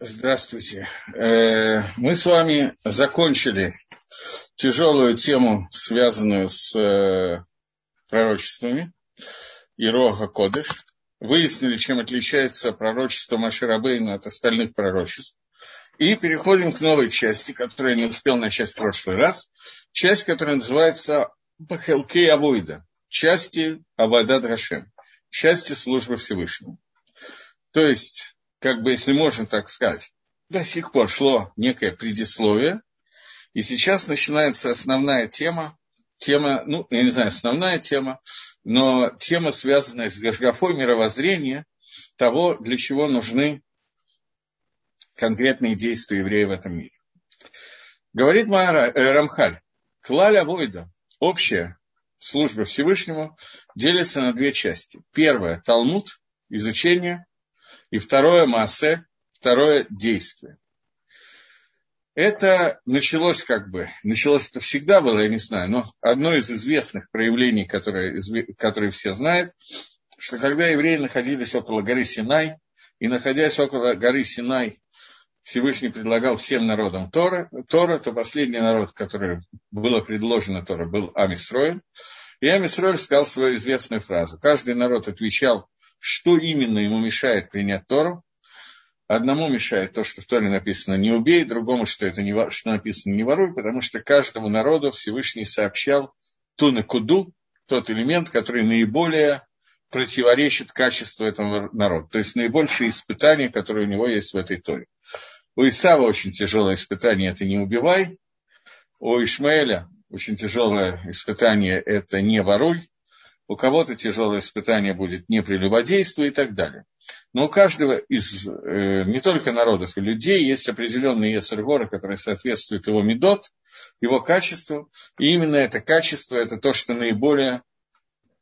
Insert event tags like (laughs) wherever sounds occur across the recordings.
Здравствуйте. Э, мы с вами закончили тяжелую тему, связанную с э, пророчествами Ирога Кодыш. Выяснили, чем отличается пророчество Маширабейна от остальных пророчеств. И переходим к новой части, которую я не успел начать в прошлый раз. Часть, которая называется Бахелкей Авойда. Части Авада Драшем. Части службы Всевышнего. То есть как бы, если можно так сказать, до сих пор шло некое предисловие, и сейчас начинается основная тема, тема, ну, я не знаю, основная тема, но тема, связанная с гашгафой мировоззрения, того, для чего нужны конкретные действия евреев в этом мире. Говорит Мара, э, Рамхаль, Клаля Войда, общая служба Всевышнему, делится на две части. Первое – Талмуд, изучение, и второе массе, второе действие. Это началось как бы, началось это всегда было, я не знаю, но одно из известных проявлений, которые, которые все знают, что когда евреи находились около горы Синай, и находясь около горы Синай, Всевышний предлагал всем народам Тора, Тора, то последний народ, который было предложено Тора, был Амисроэль. И Амисроэль сказал свою известную фразу. Каждый народ отвечал что именно ему мешает принять Тору. Одному мешает то, что в Торе написано «не убей», другому, что, это не, что написано «не воруй», потому что каждому народу Всевышний сообщал ту накуду, тот элемент, который наиболее противоречит качеству этого народа. То есть наибольшие испытания, которые у него есть в этой Торе. У Исава очень тяжелое испытание – это «не убивай». У Ишмаэля очень тяжелое испытание – это «не воруй» у кого-то тяжелое испытание будет не прелюбодейство и так далее. Но у каждого из э, не только народов и людей есть определенный есергора, который соответствует его медот, его качеству. И именно это качество, это то, что наиболее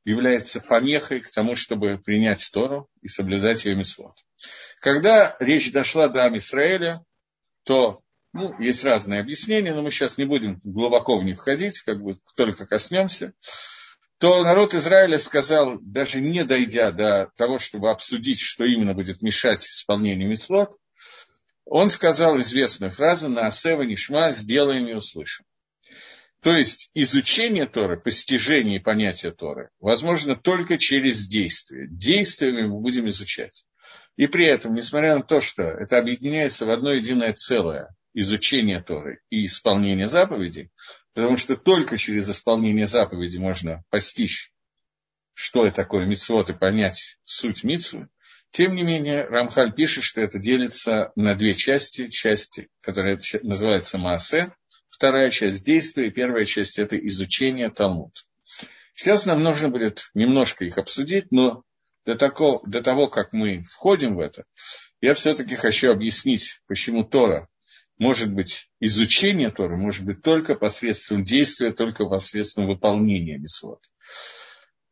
является помехой к тому, чтобы принять Тору и соблюдать ее мисвод. Когда речь дошла до Амисраэля, то ну, есть разные объяснения, но мы сейчас не будем глубоко в них входить, как бы только коснемся то народ Израиля сказал, даже не дойдя до того, чтобы обсудить, что именно будет мешать исполнению митцвот, он сказал известную фразу «На асева нишма сделаем и услышим». То есть изучение Торы, постижение понятия Торы возможно только через действие. Действиями мы будем изучать. И при этом, несмотря на то, что это объединяется в одно единое целое, изучение Торы и исполнение заповедей, потому что только через исполнение заповеди можно постичь, что это такое мицвод и понять суть мицвы, тем не менее, Рамхаль пишет, что это делится на две части. Части, которая называется Маасе, вторая часть действия, и первая часть – это изучение Талмуд. Сейчас нам нужно будет немножко их обсудить, но до, такого, до того, как мы входим в это, я все-таки хочу объяснить, почему Тора может быть изучение Торы, может быть только посредством действия, только посредством выполнения Мисвод.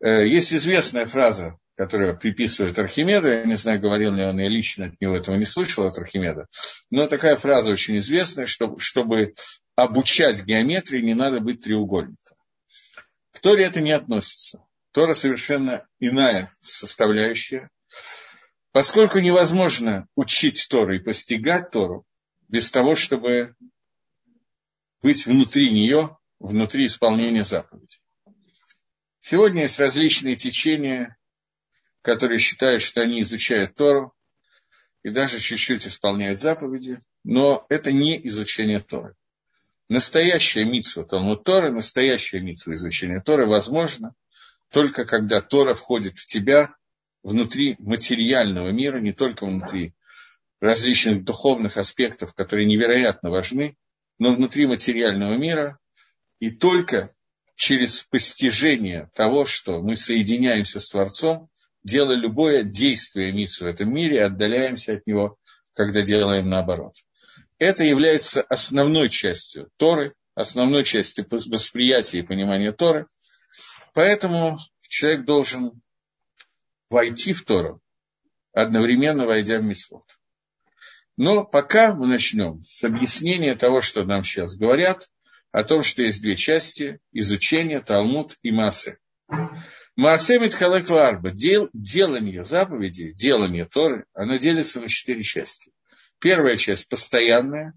Э, есть известная фраза, которую приписывают Архимеду, я не знаю, говорил ли он, я лично от него этого не слышал, от Архимеда, но такая фраза очень известная, что, чтобы обучать геометрии, не надо быть треугольником. К Торе это не относится. Тора совершенно иная составляющая. Поскольку невозможно учить Тору и постигать Тору, без того, чтобы быть внутри нее, внутри исполнения заповедей. Сегодня есть различные течения, которые считают, что они изучают Тору и даже чуть-чуть исполняют заповеди, но это не изучение Торы. Настоящая митсва Талмуд Торы, настоящая митсва изучения Торы возможно только когда Тора входит в тебя внутри материального мира, не только внутри различных духовных аспектов, которые невероятно важны, но внутри материального мира, и только через постижение того, что мы соединяемся с Творцом, делая любое действие миссу в этом мире, отдаляемся от него, когда делаем наоборот. Это является основной частью Торы, основной частью восприятия и понимания Торы. Поэтому человек должен войти в Тору, одновременно войдя в Мисвод. Но пока мы начнем с объяснения того, что нам сейчас говорят, о том, что есть две части – изучение, Талмуд и Маасе. Маасе Митхалек Ларба – дел, делание заповедей, делание Торы, оно делится на четыре части. Первая часть постоянная,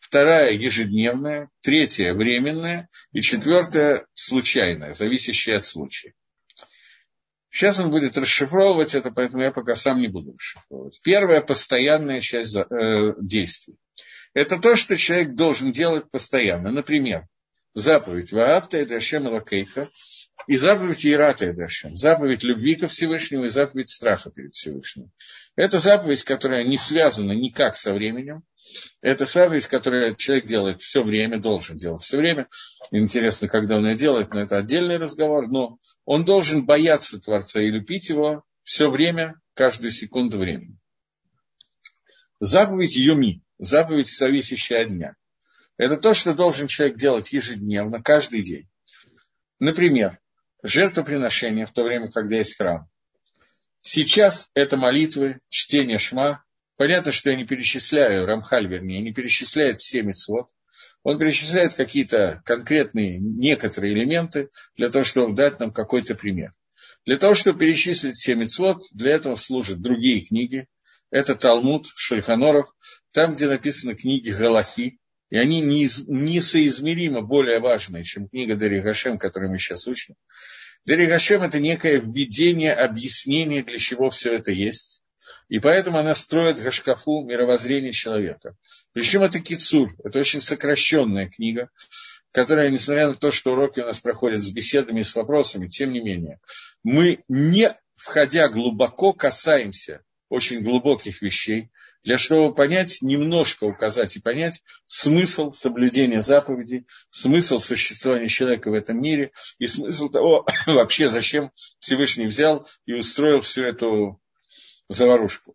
вторая ежедневная, третья временная и четвертая случайная, зависящая от случая. Сейчас он будет расшифровывать это, поэтому я пока сам не буду расшифровывать. Первая постоянная часть э, действий. Это то, что человек должен делать постоянно. Например, заповедь Ваапта и Дашем Лакейха и заповедь Ирата и Дашем. Заповедь любви ко Всевышнему и заповедь страха перед Всевышним. Это заповедь, которая не связана никак со временем. Это заповедь, которую человек делает все время, должен делать все время. Интересно, когда он ее делает, но это отдельный разговор. Но он должен бояться Творца и любить его все время, каждую секунду времени. Заповедь Юми, заповедь, зависящая от дня. Это то, что должен человек делать ежедневно, каждый день. Например, жертвоприношение в то время, когда есть храм. Сейчас это молитвы, чтение шма. Понятно, что я не перечисляю, Рамхаль, вернее, не перечисляет все митцвот. Он перечисляет какие-то конкретные, некоторые элементы для того, чтобы дать нам какой-то пример. Для того, чтобы перечислить все митцвот, для этого служат другие книги. Это Талмуд, Шульханоров, там, где написаны книги Галахи, и они несоизмеримо более важные, чем книга Дери Гашем, которую мы сейчас учим. Дери Гашем – это некое введение, объяснение, для чего все это есть. И поэтому она строит Гашкафу мировоззрение человека. Причем это Кицур, это очень сокращенная книга, которая, несмотря на то, что уроки у нас проходят с беседами с вопросами, тем не менее, мы, не входя глубоко, касаемся очень глубоких вещей, для чтобы понять, немножко указать и понять смысл соблюдения заповедей, смысл существования человека в этом мире и смысл того, (coughs) вообще зачем Всевышний взял и устроил всю эту заварушку.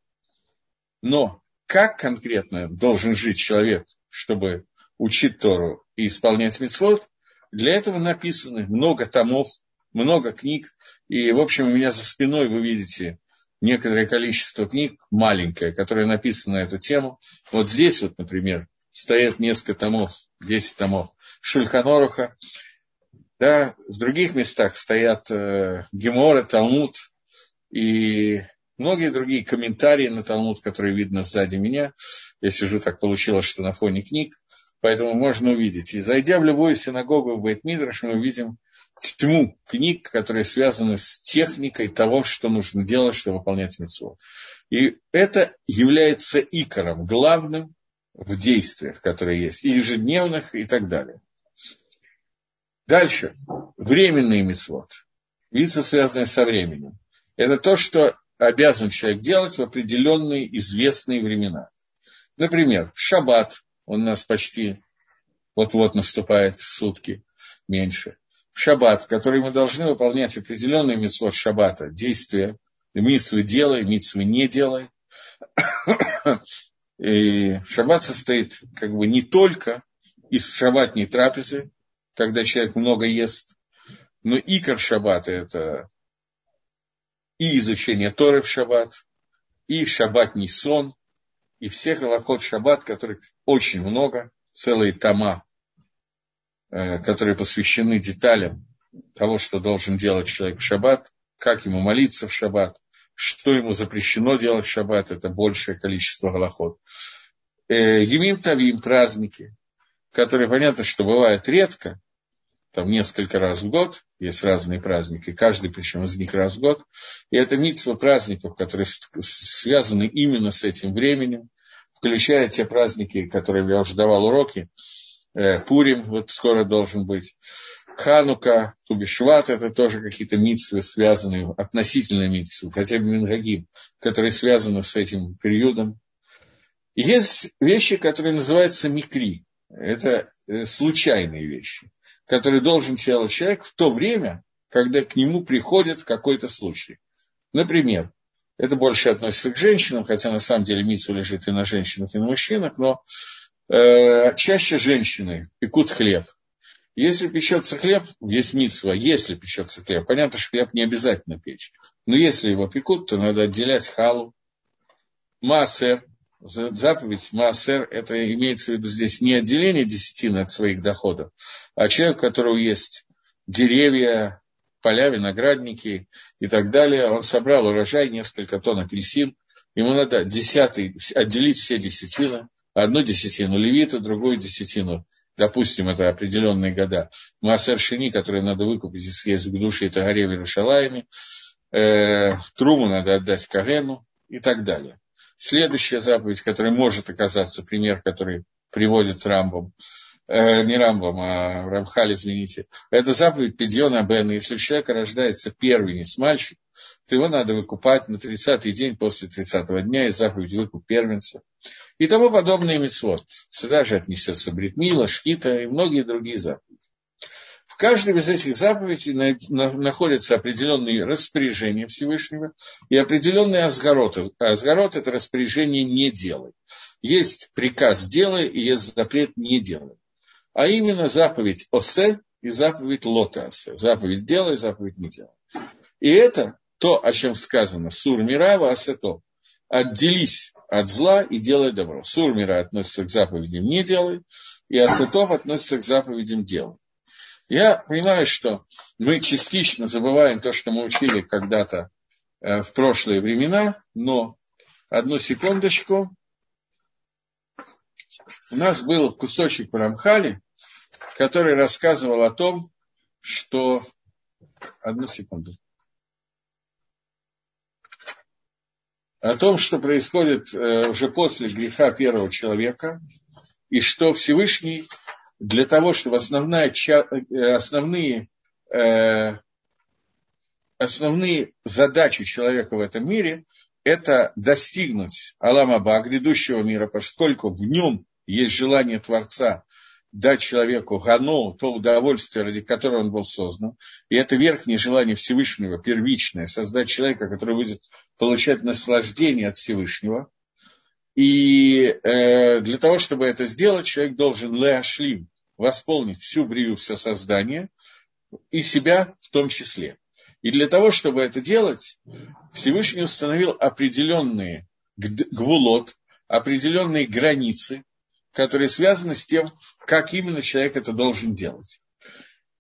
Но как конкретно должен жить человек, чтобы учить Тору и исполнять митцвот, для этого написаны много томов, много книг. И, в общем, у меня за спиной вы видите некоторое количество книг, маленькое, которое написано на эту тему. Вот здесь вот, например, стоят несколько томов, 10 томов Шульханоруха. Да, в других местах стоят э, Гемора, Талмуд и многие другие комментарии на Талмуд, которые видно сзади меня. Я сижу, так получилось, что на фоне книг. Поэтому можно увидеть. И зайдя в любую синагогу в Бейтмидраш, мы увидим тьму книг, которые связаны с техникой того, что нужно делать, чтобы выполнять митцву. И это является икором, главным в действиях, которые есть, и ежедневных, и так далее. Дальше. Временный митцвот. Митцвы, связанные со временем. Это то, что обязан человек делать в определенные известные времена. Например, шаббат, он у нас почти вот-вот наступает в сутки меньше шаббат, который мы должны выполнять определенные митцвот шаббата, действия, митцвы делай, митцвы не делай. И шаббат состоит как бы не только из шаббатней трапезы, когда человек много ест, но икор шаббата – это и изучение Торы в шаббат, и шаббатний сон, и всех лохот шаббат, которых очень много, целые тома которые посвящены деталям того, что должен делать человек в шаббат, как ему молиться в шаббат, что ему запрещено делать в шаббат, это большее количество голоход. Э, Емим Тавим, праздники, которые, понятно, что бывают редко, там несколько раз в год, есть разные праздники, каждый причем из них раз в год. И это митство праздников, которые связаны именно с этим временем, включая те праздники, которые я уже давал уроки, Э, Пурим вот скоро должен быть. Ханука, Тубишват, это тоже какие-то митсвы, связанные, относительно митсвы, хотя бы Мингагим, которые связаны с этим периодом. Есть вещи, которые называются микри. Это э, случайные вещи, которые должен делать человек в то время, когда к нему приходит какой-то случай. Например, это больше относится к женщинам, хотя на самом деле митсу лежит и на женщинах, и на мужчинах, но э, чаще женщины пекут хлеб. Если печется хлеб, есть митсва, если печется хлеб. Понятно, что хлеб не обязательно печь. Но если его пекут, то надо отделять халу. Маасер, заповедь Маасер, это имеется в виду здесь не отделение десятины от своих доходов, а человек, у которого есть деревья, поля, виноградники и так далее. Он собрал урожай, несколько тонн апельсин, ему надо десятый, отделить все десятины, одну десятину левита, другую десятину, допустим, это определенные года, Маасер Шини, который надо выкупить из, из души Тагаре Иерушалайме, э, Труму надо отдать Кагену и так далее. Следующая заповедь, которая может оказаться, пример, который приводит Рамбом, э, не Рамбом, а Рамхаль, извините, это заповедь Педиона Бена. Если у человека рождается первенец, мальчик, то его надо выкупать на 30-й день после 30-го дня, и заповедь выкуп первенца. И тому подобные мецвод. Сюда же отнесется Бритмила, Шкита и многие другие заповеди. В каждой из этих заповедей находятся определенные распоряжения Всевышнего и определенные азгороты. Азгород – это распоряжение «не делай». Есть приказ «делай» и есть запрет «не делай». А именно заповедь «осе» и заповедь «лота осе». Заповедь «делай», заповедь «не делай». И это то, о чем сказано «сур мирава асето». Отделись от зла и делай добро. Сур мира относится к заповедям «не делай», и асетов относится к заповедям «делай». Я понимаю, что мы частично забываем то, что мы учили когда-то э, в прошлые времена, но одну секундочку. У нас был кусочек в который рассказывал о том, что... Одну секунду. О том, что происходит э, уже после греха первого человека, и что Всевышний для того, чтобы основная, э, основные, э, основные задачи человека в этом мире – это достигнуть Аламаба, грядущего мира, поскольку в нем есть желание Творца дать человеку гано, то удовольствие, ради которого он был создан. И это верхнее желание Всевышнего, первичное, создать человека, который будет получать наслаждение от Всевышнего. И э, для того, чтобы это сделать, человек должен леашлим, восполнить всю брию, все создание, и себя в том числе. И для того, чтобы это делать, Всевышний установил определенные гвулот, определенные границы, которые связаны с тем, как именно человек это должен делать.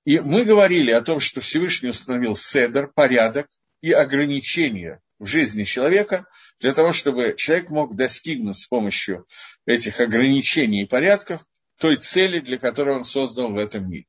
И мы говорили о том, что Всевышний установил седер, порядок и ограничения в жизни человека для того, чтобы человек мог достигнуть с помощью этих ограничений и порядков той цели, для которой он создан в этом мире.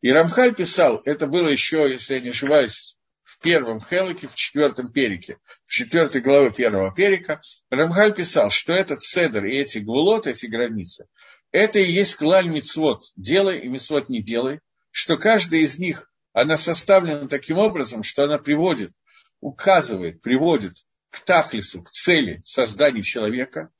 И Рамхаль писал, это было еще, если я не ошибаюсь, в первом Хелике, в четвертом перике, в четвертой главе первого перика, Рамхаль писал, что этот седр и эти гвулот, эти границы, это и есть клаль мицвод, делай и мицвод не делай, что каждая из них, она составлена таким образом, что она приводит, указывает, приводит к тахлису, к цели создания человека.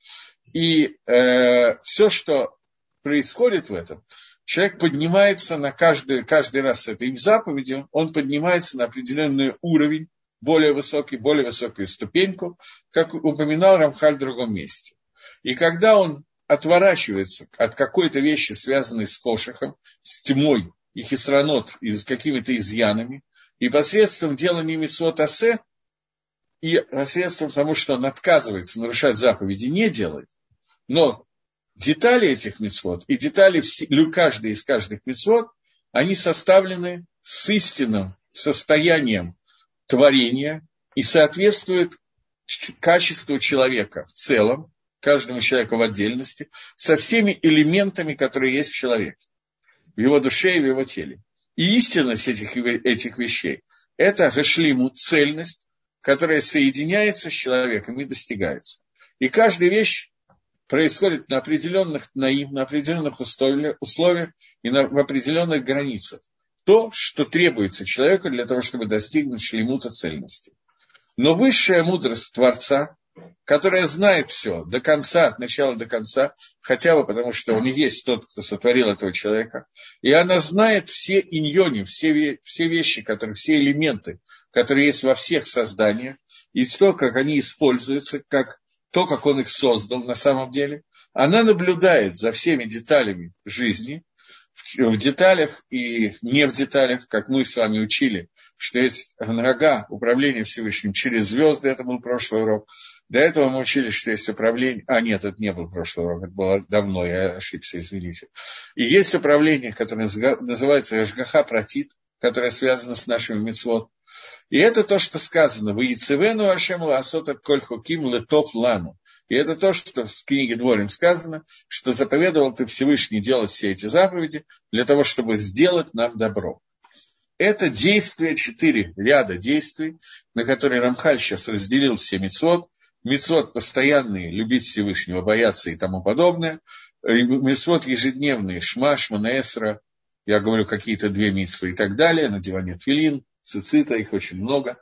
И э, все, что происходит в этом, человек поднимается на каждый, каждый раз с этой заповедью, он поднимается на определенный уровень, более высокий, более высокую ступеньку, как упоминал Рамхаль в другом месте. И когда он отворачивается от какой-то вещи, связанной с кошехом, с тьмой и хисранот, и с какими-то изъянами, и посредством делания митцвот асе, и посредством того, что он отказывается нарушать заповеди, не делает, но детали этих мецвод и детали каждой из каждых мецвод, они составлены с истинным состоянием творения и соответствуют качеству человека в целом, каждому человеку в отдельности, со всеми элементами, которые есть в человеке, в его душе и в его теле. И истинность этих, этих вещей – это гашлиму, цельность, которая соединяется с человеком и достигается. И каждая вещь происходит на определенных наим, на определенных условиях и на, в определенных границах. То, что требуется человеку для того, чтобы достигнуть шлемута цельности. Но высшая мудрость Творца, которая знает все до конца, от начала до конца, хотя бы потому, что он и есть тот, кто сотворил этого человека, и она знает все иньони, все, все вещи, которые, все элементы, которые есть во всех созданиях, и то, как они используются, как то, как он их создал на самом деле. Она наблюдает за всеми деталями жизни, в деталях и не в деталях, как мы с вами учили, что есть нога управления Всевышним через звезды, это был прошлый урок. До этого мы учили, что есть управление... А, нет, это не был прошлый урок, это было давно, я ошибся, извините. И есть управление, которое называется Эшгаха Протит, которое связано с нашими мецвод. И это то, что сказано. В Яцевену Ашем Ласот от Коль Хуким Летов Лану. И это то, что в книге Дворим сказано, что заповедовал ты Всевышний делать все эти заповеди для того, чтобы сделать нам добро. Это действия, четыре ряда действий, на которые Рамхаль сейчас разделил все мецвод. Мецвод постоянные, любить Всевышнего, бояться и тому подобное. Мецвод ежедневные, Шма, Шманаэсра, я говорю какие-то две митсвы и так далее, надевание твилин, цицита, их очень много.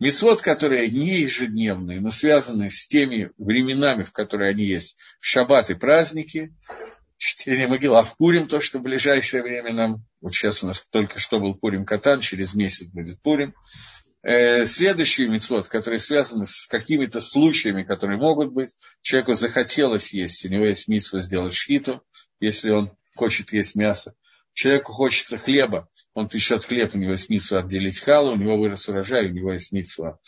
Мецвод, которые не ежедневные, но связаны с теми временами, в которые они есть, шаббат и праздники, чтение могила в Пурим, то, что в ближайшее время нам, вот сейчас у нас только что был Пурим Катан, через месяц будет Пурим. Э, следующий мецвод, который связан с какими-то случаями, которые могут быть. Человеку захотелось есть, у него есть митсва сделать шхиту, если он хочет есть мясо. Человеку хочется хлеба, он печет хлеб, у него есть митсва отделить халу, у него вырос урожай, у него есть митсва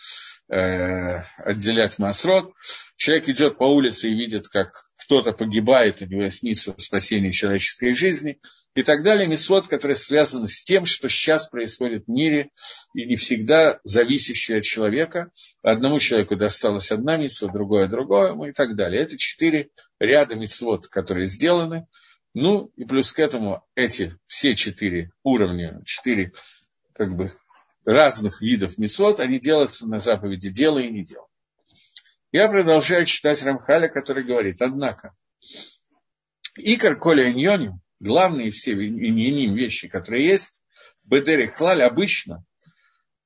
э, отделять масрот. Человек идет по улице и видит, как кто-то погибает, у него есть митсва спасения человеческой жизни и так далее. Митсвот, который связан с тем, что сейчас происходит в мире и не всегда зависящий от человека. Одному человеку досталась одна митсва, другое другое и так далее. Это четыре ряда митсвот, которые сделаны – ну, и плюс к этому эти все четыре уровня, четыре как бы разных видов мисот, они делаются на заповеди «делай и не делай». Я продолжаю читать Рамхаля, который говорит, однако, Икар Коля Иньоним, главные все иньоним вещи, которые есть, Бедерих Клаль обычно,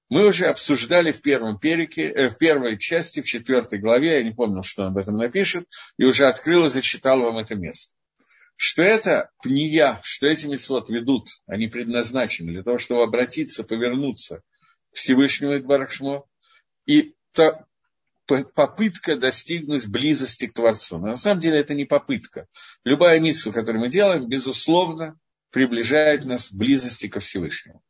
мы уже обсуждали в первом перике, э, в первой части, в четвертой главе, я не помню, что он об этом напишет, и уже открыл и зачитал вам это место что это пния, что эти митцвот ведут, они предназначены для того, чтобы обратиться, повернуться к Всевышнему Барахшмо, и та попытка достигнуть близости к Творцу. Но на самом деле это не попытка. Любая миссия, которую мы делаем, безусловно, приближает нас к близости ко Всевышнему.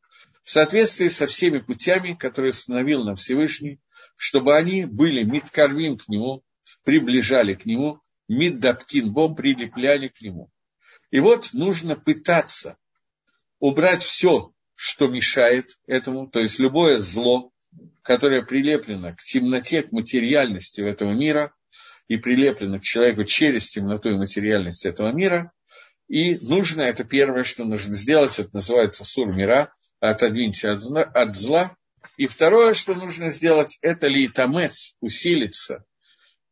В соответствии со всеми путями, которые установил нам Всевышний, чтобы они были мидкарвим к Нему, приближали к Нему, миддапкин бом прилепляли к Нему. И вот нужно пытаться убрать все, что мешает этому, то есть любое зло, которое прилеплено к темноте, к материальности этого мира и прилеплено к человеку через темноту и материальность этого мира. И нужно, это первое, что нужно сделать, это называется сур мира, отодвиньте от зла. И второе, что нужно сделать, это литамес, усилиться,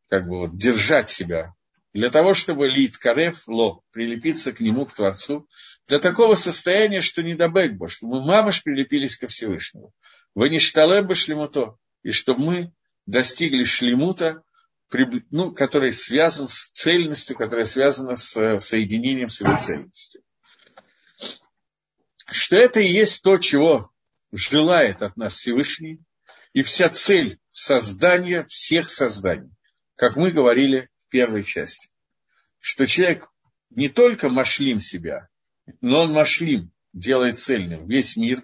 как бы вот держать себя для того, чтобы лит карев ло, прилепиться к нему, к Творцу, для такого состояния, что не до бэкбо, чтобы мы мамыш прилепились ко Всевышнему. Вы не штале бы шлемуто, и чтобы мы достигли шлемута, ну, который связан с цельностью, которая связана с э, соединением с его цельностью. Что это и есть то, чего желает от нас Всевышний, и вся цель создания всех созданий. Как мы говорили первой части. Что человек не только машлим себя, но он машлим, делает цельным весь мир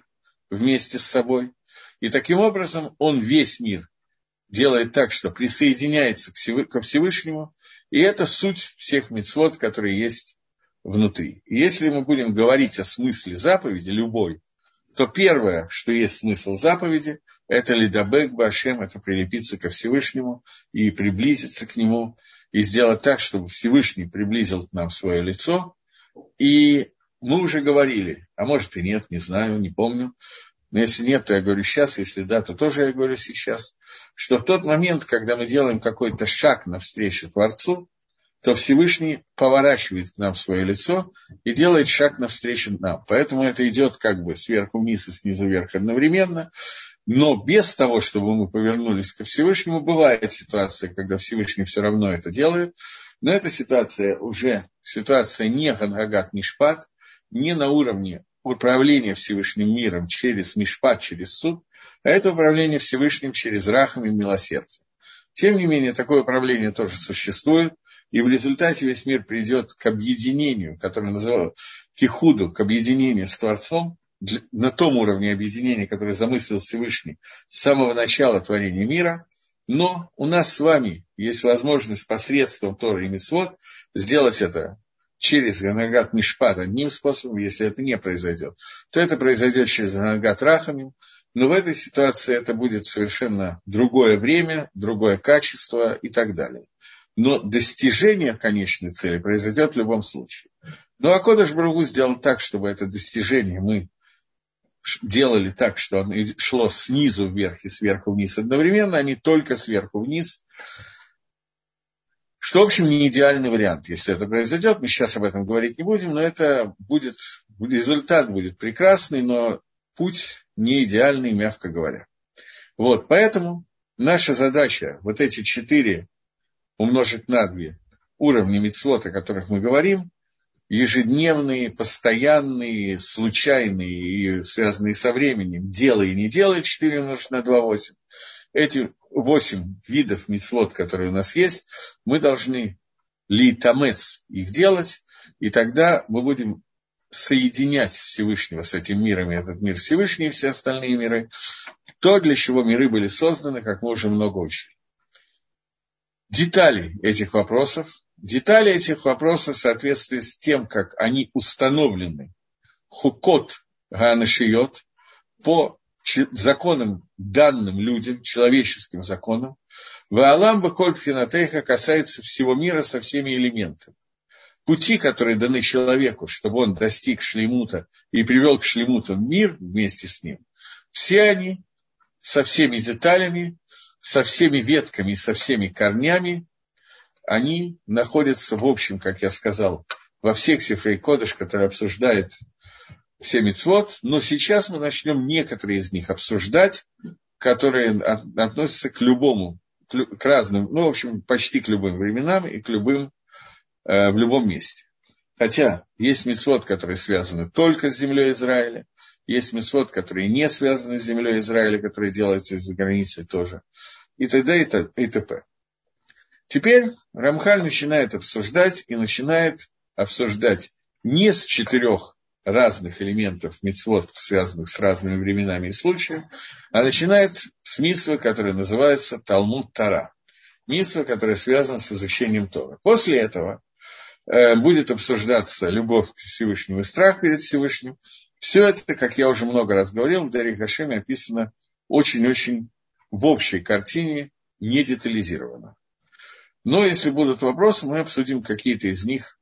вместе с собой. И таким образом он весь мир делает так, что присоединяется ко Всевышнему, и это суть всех мецвод, которые есть внутри. И если мы будем говорить о смысле заповеди, любой, то первое, что есть смысл заповеди, это лидабек башем, это прилепиться ко Всевышнему и приблизиться к нему, и сделать так, чтобы Всевышний приблизил к нам свое лицо. И мы уже говорили, а может и нет, не знаю, не помню. Но если нет, то я говорю сейчас, если да, то тоже я говорю сейчас, что в тот момент, когда мы делаем какой-то шаг навстречу Творцу, то Всевышний поворачивает к нам свое лицо и делает шаг навстречу нам. Поэтому это идет как бы сверху вниз и снизу вверх одновременно. Но без того, чтобы мы повернулись ко Всевышнему, бывает ситуация, когда Всевышний все равно это делает. Но эта ситуация уже ситуация не Ганагат Мишпат, не на уровне управления Всевышним миром через Мишпат, через суд, а это управление Всевышним через Рахам и милосердие. Тем не менее, такое управление тоже существует, и в результате весь мир придет к объединению, которое называют кихуду, к объединению с Творцом, на том уровне объединения, который замыслил Всевышний с самого начала творения мира, но у нас с вами есть возможность посредством Торы и Митцвот сделать это через Ганагат Мишпат одним способом, если это не произойдет, то это произойдет через Ганагат Рахамим, но в этой ситуации это будет совершенно другое время, другое качество и так далее. Но достижение конечной цели произойдет в любом случае. Но Акодыш Бругу сделал так, чтобы это достижение мы делали так, что оно шло снизу вверх и сверху вниз одновременно, а не только сверху вниз. Что, в общем, не идеальный вариант, если это произойдет. Мы сейчас об этом говорить не будем, но это будет, результат будет прекрасный, но путь не идеальный, мягко говоря. Вот, поэтому наша задача, вот эти четыре умножить на две уровня мицвод, о которых мы говорим, ежедневные, постоянные, случайные и связанные со временем, делай и не делай, 4 умножить на 2, 8. Эти 8 видов мицвод, которые у нас есть, мы должны литамес их делать, и тогда мы будем соединять Всевышнего с этим миром, и этот мир Всевышний, и все остальные миры, то, для чего миры были созданы, как мы уже много учили. Детали этих вопросов Детали этих вопросов в соответствии с тем, как они установлены хукот ганашиот по законам, данным людям, человеческим законам, Ваалам Бакольпхинатейха касается всего мира со всеми элементами. Пути, которые даны человеку, чтобы он достиг шлемута и привел к шлемуту мир вместе с ним, все они со всеми деталями, со всеми ветками со всеми корнями они находятся, в общем, как я сказал, во всех Сифрей Кодыш, которые обсуждают все мецвод, но сейчас мы начнем некоторые из них обсуждать, которые относятся к любому, к разным, ну, в общем, почти к любым временам и к любым, э, в любом месте. Хотя есть мецвод, которые связаны только с землей Израиля, есть мецвод, которые не связаны с землей Израиля, которые делаются из-за границы тоже, и т.д. и т.п. Теперь Рамхаль начинает обсуждать и начинает обсуждать не с четырех разных элементов мицвод, связанных с разными временами и случаями, а начинает с митсвы, которая называется Талмуд Тара. Митсва, которая связана с изучением Тора. После этого э, будет обсуждаться любовь к Всевышнему и страх перед Всевышним. Все это, как я уже много раз говорил, в Дарье Хашеме описано очень-очень в общей картине, не детализированно. Но если будут вопросы, мы обсудим какие-то из них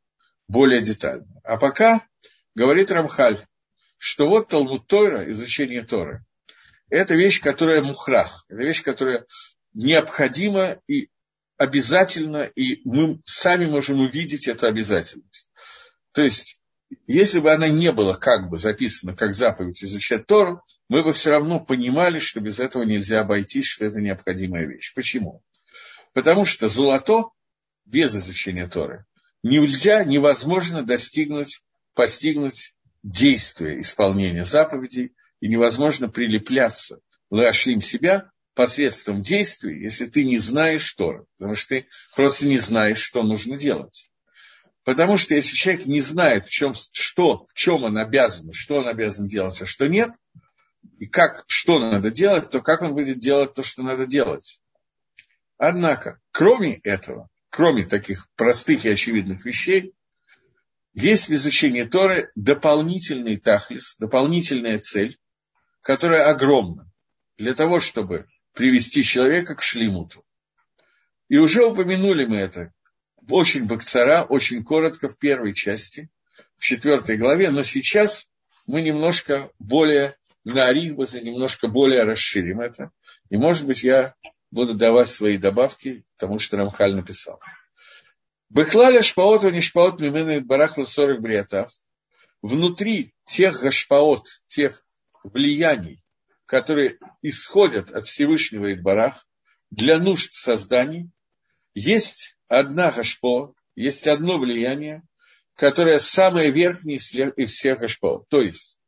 более детально. А пока говорит Рамхаль, что вот Талмуд Тора, изучение Торы, это вещь, которая мухрах, это вещь, которая необходима и обязательно, и мы сами можем увидеть эту обязательность. То есть, если бы она не была как бы записана как заповедь изучать Тору, мы бы все равно понимали, что без этого нельзя обойтись, что это необходимая вещь. Почему? Потому что золото без изучения Торы нельзя, невозможно достигнуть, постигнуть действия исполнения заповедей, и невозможно прилепляться, лашлим себя посредством действий, если ты не знаешь Торы, потому что ты просто не знаешь, что нужно делать. Потому что если человек не знает, в чем, что, в чем он обязан, что он обязан делать, а что нет, и как, что надо делать, то как он будет делать то, что надо делать? Однако, кроме этого, кроме таких простых и очевидных вещей, есть в изучении Торы дополнительный тахлис, дополнительная цель, которая огромна для того, чтобы привести человека к шлимуту. И уже упомянули мы это очень бакцара, очень коротко в первой части, в четвертой главе, но сейчас мы немножко более на Арихбаза, немножко более расширим это. И, может быть, я буду давать свои добавки тому, что Рамхаль написал. Бехлаля шпаот и нишпаот мимены барахла 40 бриатав. Внутри тех гашпаот, тех влияний, которые исходят от Всевышнего Идбарах для нужд созданий, есть одна гашпо, есть одно влияние, которое самое верхнее из всех гашпо. То есть,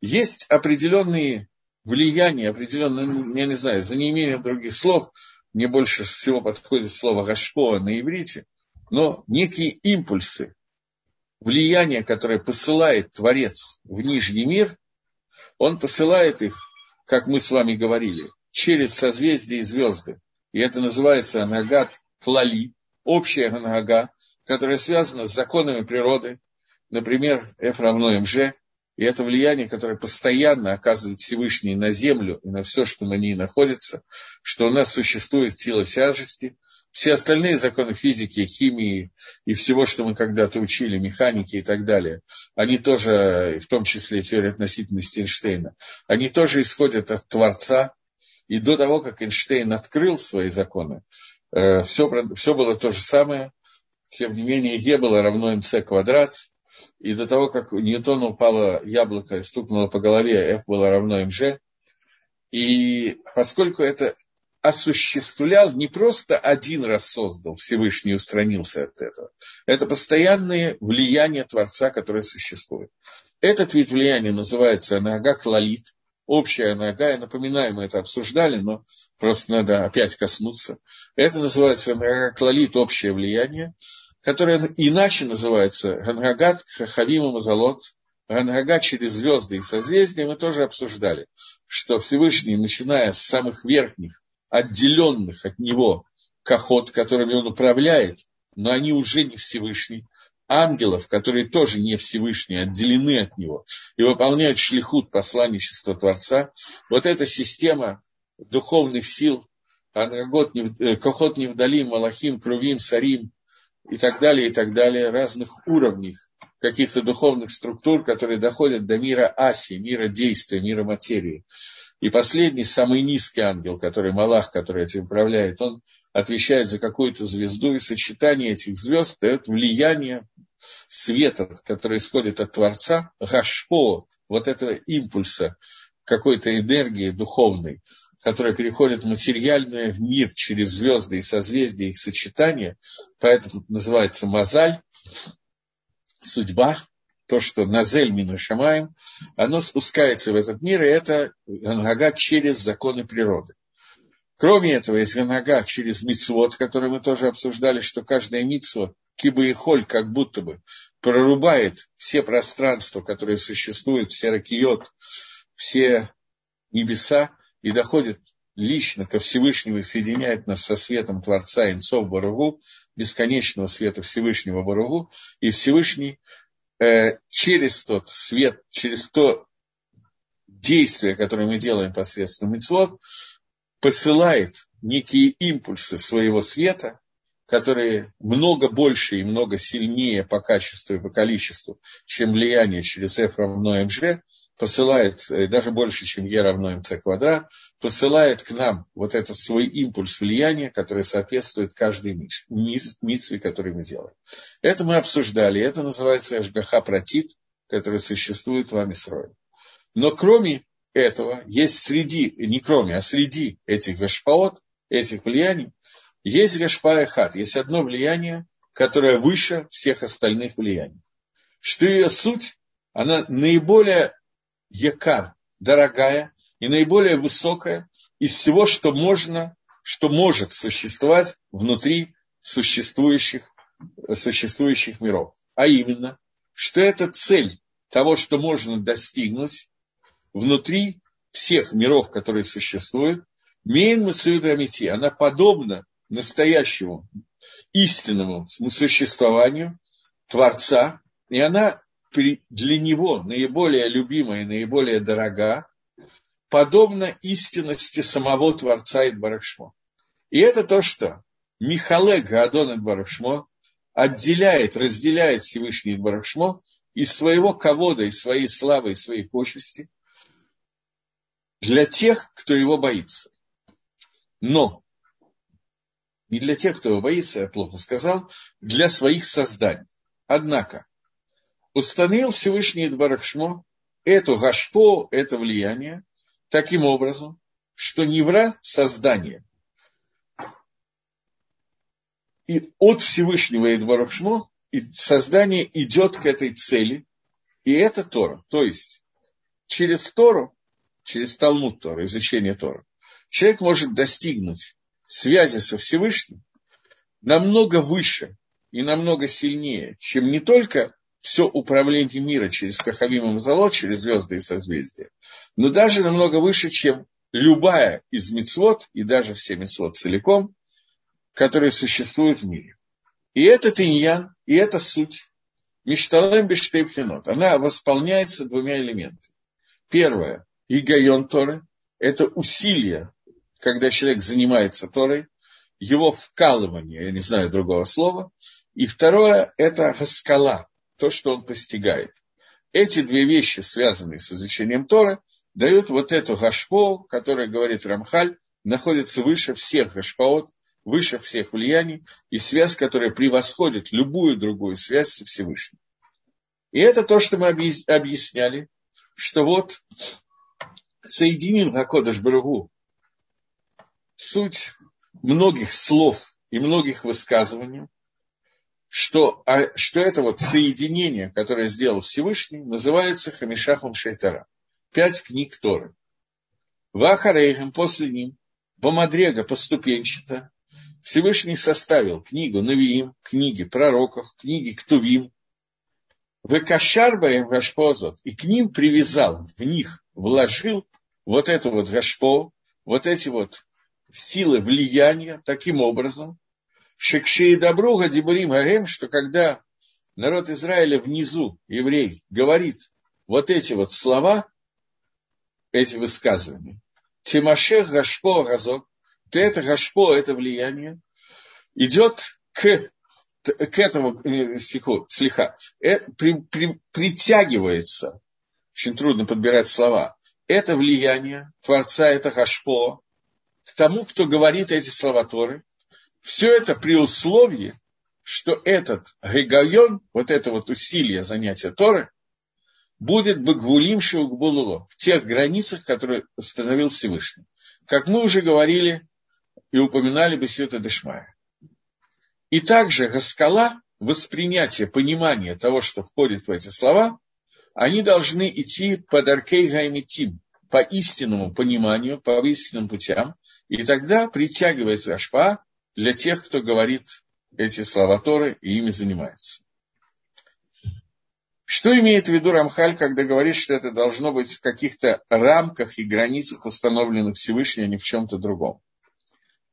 есть определенные влияние определенное, ну, я не знаю, за неимением других слов, мне больше всего подходит слово «гашпо» на иврите, но некие импульсы, влияние, которое посылает Творец в Нижний мир, он посылает их, как мы с вами говорили, через созвездия и звезды. И это называется анагат клали, общая анага, которое связано с законами природы, например, F равно МЖ, и это влияние, которое постоянно оказывает Всевышний на Землю и на все, что на ней находится, что у нас существует сила тяжести, все остальные законы физики, химии и всего, что мы когда-то учили, механики и так далее, они тоже, в том числе теория относительности Эйнштейна, они тоже исходят от Творца. И до того, как Эйнштейн открыл свои законы, все, э, все было то же самое. Тем не менее, Е было равно МЦ квадрат, и до того, как Ньютону упало яблоко и стукнуло по голове, F было равно МЖ. И поскольку это осуществлял, не просто один раз создал, Всевышний устранился от этого. Это постоянное влияние Творца, которое существует. Этот вид влияния называется нога клалит, общая нога. Я напоминаю, мы это обсуждали, но просто надо опять коснуться. Это называется нога клалит, общее влияние которая иначе называется Ганрагат Хахавима Мазалот, Ганрагат через звезды и созвездия, мы тоже обсуждали, что Всевышний, начиная с самых верхних, отделенных от него кохот, которыми он управляет, но они уже не Всевышний, ангелов, которые тоже не Всевышние, отделены от него и выполняют шлихут посланничества Творца, вот эта система духовных сил, Анрагот, э, Кохот Невдалим, Малахим, Крувим, Сарим, и так далее, и так далее, разных уровней каких-то духовных структур, которые доходят до мира Аси, мира действия, мира материи. И последний, самый низкий ангел, который Малах, который этим управляет, он отвечает за какую-то звезду, и сочетание этих звезд дает влияние света, который исходит от Творца, гашпо, вот этого импульса, какой-то энергии духовной, которая переходит в материальный мир через звезды и созвездия, их сочетания, поэтому называется мозаль, судьба, то, что назель мину шамаем, оно спускается в этот мир, и это нога через законы природы. Кроме этого, есть нога через мицвод, который мы тоже обсуждали, что каждая мицва, киба и холь, как будто бы прорубает все пространства, которые существуют, все ракиот, все небеса, и доходит лично ко Всевышнему и соединяет нас со светом Творца Инцов Баругу, бесконечного света Всевышнего Баругу, и Всевышний э, через тот свет, через то действие, которое мы делаем посредством Мицвод, посылает некие импульсы своего света, которые много больше и много сильнее по качеству и по количеству, чем влияние через F равно МЖ, посылает, э, даже больше, чем Е равно МЦ квадрат, посылает к нам вот этот свой импульс влияния, который соответствует каждой митсве, которую мы делаем. Это мы обсуждали, это называется Ашгаха Протит, который существует в Амисрое. Но кроме этого, есть среди, не кроме, а среди этих гашпаот, этих влияний, есть гашпа есть одно влияние, которое выше всех остальных влияний. Что ее суть, она наиболее якар, дорогая и наиболее высокая из всего, что можно, что может существовать внутри существующих, существующих миров. А именно, что это цель того, что можно достигнуть внутри всех миров, которые существуют, Мейн Мацуида Амити, она подобна настоящему истинному существованию Творца, и она для него наиболее любимая и наиболее дорога, подобно истинности самого Творца Идбарахшмо. И это то, что Михалек Гадон Идбарахшмо отделяет, разделяет Всевышний Идбарахшмо из своего ковода, из своей славы, из своей почести для тех, кто его боится. Но не для тех, кто его боится, я плохо сказал, для своих созданий. Однако, установил Всевышний Барахшмо эту гашпо, это влияние, таким образом, что невра создание. И от Всевышнего Идбарахшмо и создание идет к этой цели, и это Тора. То есть, через Тору, через Талмуд Тора, изучение Тора, человек может достигнуть связи со Всевышним намного выше и намного сильнее, чем не только все управление мира через Кахавимом Зало, через звезды и созвездия, но даже намного выше, чем любая из мецвод, и даже все мецвод целиком, которые существуют в мире. И этот иньян, и эта суть, Мишталем Бештейпхинот, она восполняется двумя элементами. Первое, Игайон Торы, это усилие, когда человек занимается Торой, его вкалывание, я не знаю другого слова. И второе, это хаскала, то, что он постигает. Эти две вещи, связанные с изучением Торы, дают вот эту гашпо, которая, говорит Рамхаль, находится выше всех гашпаот, выше всех влияний, и связь, которая превосходит любую другую связь со Всевышним. И это то, что мы объясняли, что вот соединим Гакодыш Барагу суть многих слов и многих высказываний, что, а, что это вот соединение, которое сделал Всевышний, называется Хамишахом Шейтара. Пять книг Торы. Вахарейхам после ним, Бамадрега поступенчато, Всевышний составил книгу Навиим, книги пророков, книги Ктувим, Векашарбаем Гашпозот, и к ним привязал, в них вложил вот эту вот Гашпо, вот эти вот силы влияния таким образом, Шекши и Добруга Дебурим Гарем, что когда народ Израиля внизу, еврей, говорит вот эти вот слова, эти высказывания, Тимашех Гашпо Газок, то это Гашпо, это влияние, идет к, к этому э, стиху, слегка, э, при, при, притягивается, очень трудно подбирать слова, это влияние Творца, это Гашпо, к тому, кто говорит эти слова Торы. Все это при условии, что этот гайгайон, вот это вот усилие занятия Торы, будет Багвулим Шилгбулуло, в тех границах, которые установил Всевышний. Как мы уже говорили и упоминали Бесюта Дешмая. И также Гаскала, воспринятие, понимание того, что входит в эти слова, они должны идти под Аркей Гаймитим, по истинному пониманию, по истинным путям, и тогда притягивается Ашпа для тех, кто говорит эти слова Торы и ими занимается. Что имеет в виду Рамхаль, когда говорит, что это должно быть в каких-то рамках и границах, установленных Всевышним, а не в чем-то другом?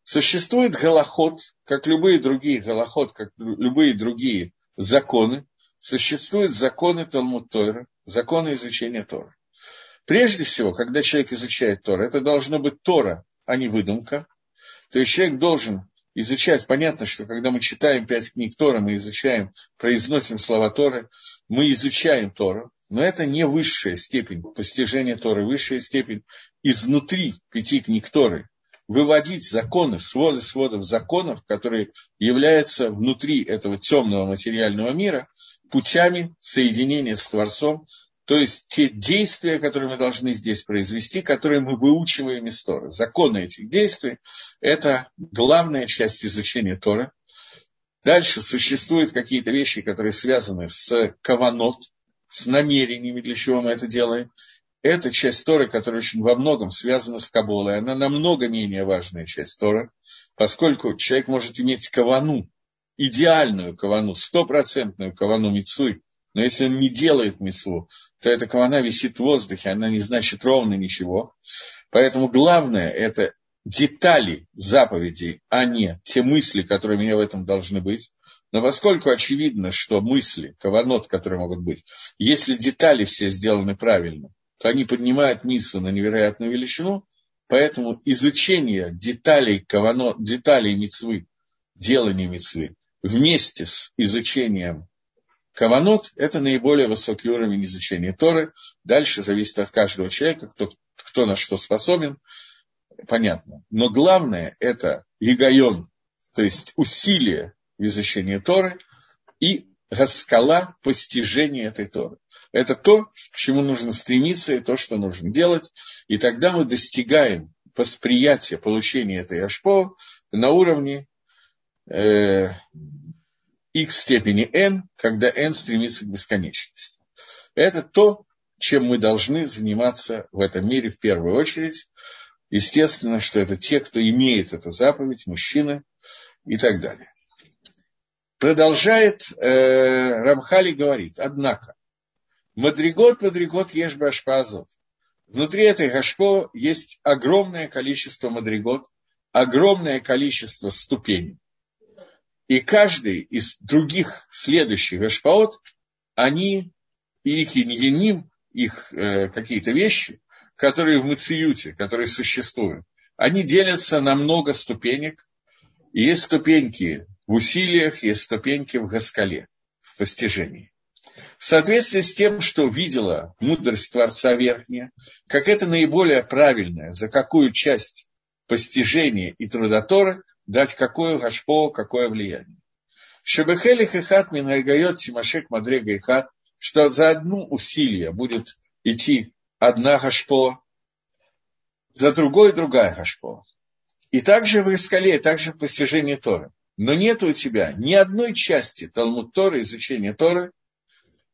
Существует голоход, как любые другие голоход, как любые другие законы, существуют законы Талмуд Тойра, законы изучения Тора. Прежде всего, когда человек изучает Тора, это должно быть Тора, а не выдумка. То есть человек должен изучать, понятно, что когда мы читаем пять книг Тора, мы изучаем, произносим слова Торы, мы изучаем Тору, но это не высшая степень. Постижения Торы, высшая степень. Изнутри пяти книг Торы, выводить законы, своды сводов законов, которые являются внутри этого темного материального мира, путями соединения с Творцом, то есть те действия, которые мы должны здесь произвести, которые мы выучиваем из Торы. Законы этих действий – это главная часть изучения Торы. Дальше существуют какие-то вещи, которые связаны с каванот, с намерениями, для чего мы это делаем. Это часть Торы, которая очень во многом связана с Каболой. Она намного менее важная часть Торы, поскольку человек может иметь кавану, идеальную кавану, стопроцентную кавану Мицуй, но если он не делает мисву, то эта кавана висит в воздухе, она не значит ровно ничего. Поэтому главное – это детали заповедей, а не те мысли, которые у меня в этом должны быть. Но поскольку очевидно, что мысли, каванот, которые могут быть, если детали все сделаны правильно, то они поднимают миссу на невероятную величину, поэтому изучение деталей каванот, деталей мецвы, делания мецвы, вместе с изучением Каванот – это наиболее высокий уровень изучения Торы. Дальше зависит от каждого человека, кто, кто на что способен. Понятно. Но главное – это егайон, то есть усилие в изучении Торы и раскала постижения этой Торы. Это то, к чему нужно стремиться, и то, что нужно делать. И тогда мы достигаем восприятия получения этой Ашпо на уровне э, x степени n, когда n стремится к бесконечности. Это то, чем мы должны заниматься в этом мире в первую очередь. Естественно, что это те, кто имеет эту заповедь, мужчины и так далее. Продолжает э, Рамхали говорит, однако, Мадригот, Мадригот, ешь башпазот. Внутри этой гашпо есть огромное количество мадригот, огромное количество ступеней. И каждый из других следующих Гашпаот, они, их иньяним, их э, какие-то вещи, которые в Мациюте, которые существуют, они делятся на много ступенек. И есть ступеньки в усилиях, есть ступеньки в Гаскале, в постижении. В соответствии с тем, что видела мудрость Творца Верхняя, как это наиболее правильное, за какую часть постижения и трудоторы дать какое гашпо, какое влияние. Шебехелих и хат минайгает Тимашек Мадрега и хат, что за одну усилие будет идти одна гашпо, за другой другая гашпо. И также в Искале, также в постижении Торы. Но нет у тебя ни одной части Талмуд Торы, изучения Торы,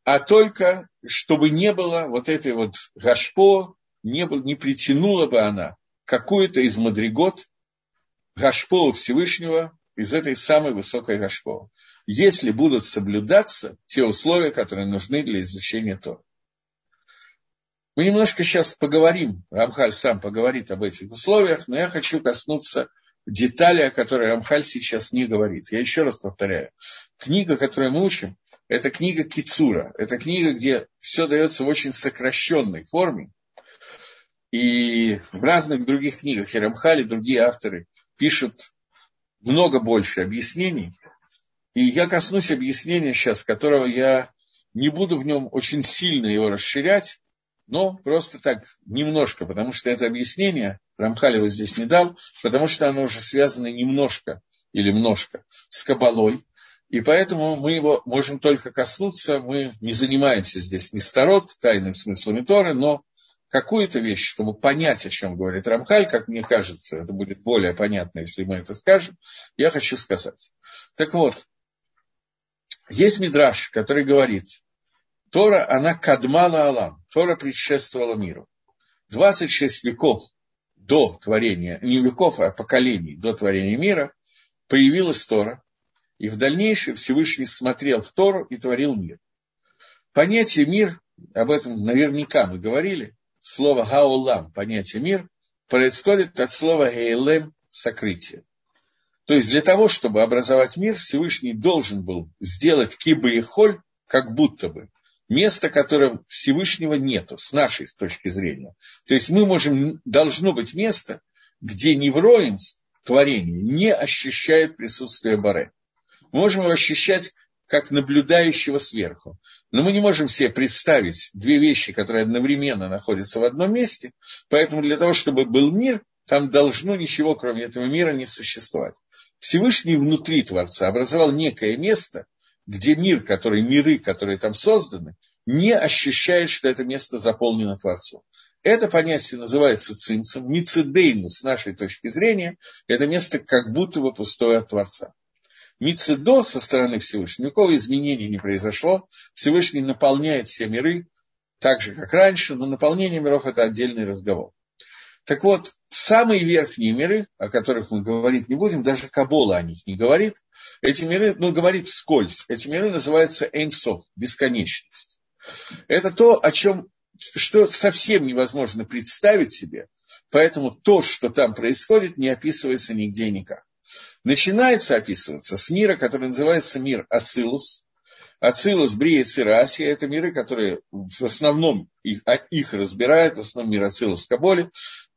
а только чтобы не было вот этой вот гашпо, не, не притянула бы она какую-то из мадригот гашпо Всевышнего из этой самой высокой гашпо. Если будут соблюдаться те условия, которые нужны для изучения Тора. Мы немножко сейчас поговорим, Рамхаль сам поговорит об этих условиях, но я хочу коснуться детали, о которых Рамхаль сейчас не говорит. Я еще раз повторяю. Книга, которую мы учим, это книга Кицура. Это книга, где все дается в очень сокращенной форме. И в разных других книгах, и Рамхаль, и другие авторы пишут много больше объяснений. И я коснусь объяснения сейчас, которого я не буду в нем очень сильно его расширять, но просто так немножко, потому что это объяснение Рамхалева здесь не дал, потому что оно уже связано немножко или множко с Кабалой, и поэтому мы его можем только коснуться, мы не занимаемся здесь ни старот, тайным смыслами Торы, но какую-то вещь, чтобы понять, о чем говорит Рамхаль, как мне кажется, это будет более понятно, если мы это скажем, я хочу сказать. Так вот, есть мидраж, который говорит, Тора, она кадмала Алам. Тора предшествовала миру. 26 веков до творения, не веков, а поколений до творения мира, появилась Тора, и в дальнейшем Всевышний смотрел в Тору и творил мир. Понятие мир, об этом наверняка мы говорили, слово гаулам, понятие мир, происходит от слова гейлем, сокрытие. То есть для того, чтобы образовать мир, Всевышний должен был сделать кибы и холь, как будто бы место, которое Всевышнего нету, с нашей точки зрения. То есть мы можем, должно быть место, где невроин творение не ощущает присутствие Баре. Мы можем его ощущать как наблюдающего сверху. Но мы не можем себе представить две вещи, которые одновременно находятся в одном месте, поэтому для того, чтобы был мир, там должно ничего, кроме этого мира, не существовать. Всевышний внутри Творца образовал некое место, где мир, который, миры, которые там созданы, не ощущает, что это место заполнено Творцом. Это понятие называется цимцем, мицидейну с нашей точки зрения, это место как будто бы пустое от Творца. Мицидо со стороны Всевышнего, никакого изменения не произошло, Всевышний наполняет все миры, так же, как раньше, но наполнение миров – это отдельный разговор. Так вот, самые верхние миры, о которых мы говорить не будем, даже Кабола о них не говорит, эти миры, ну, говорит вскользь, эти миры называются Эйнсов, бесконечность. Это то, о чем, что совсем невозможно представить себе, поэтому то, что там происходит, не описывается нигде никак. Начинается описываться с мира, который называется мир Ацилус, Ацилус, Брия, Цирасия – это миры, которые в основном их, их разбирают, в основном мир Ацилус, Каболи.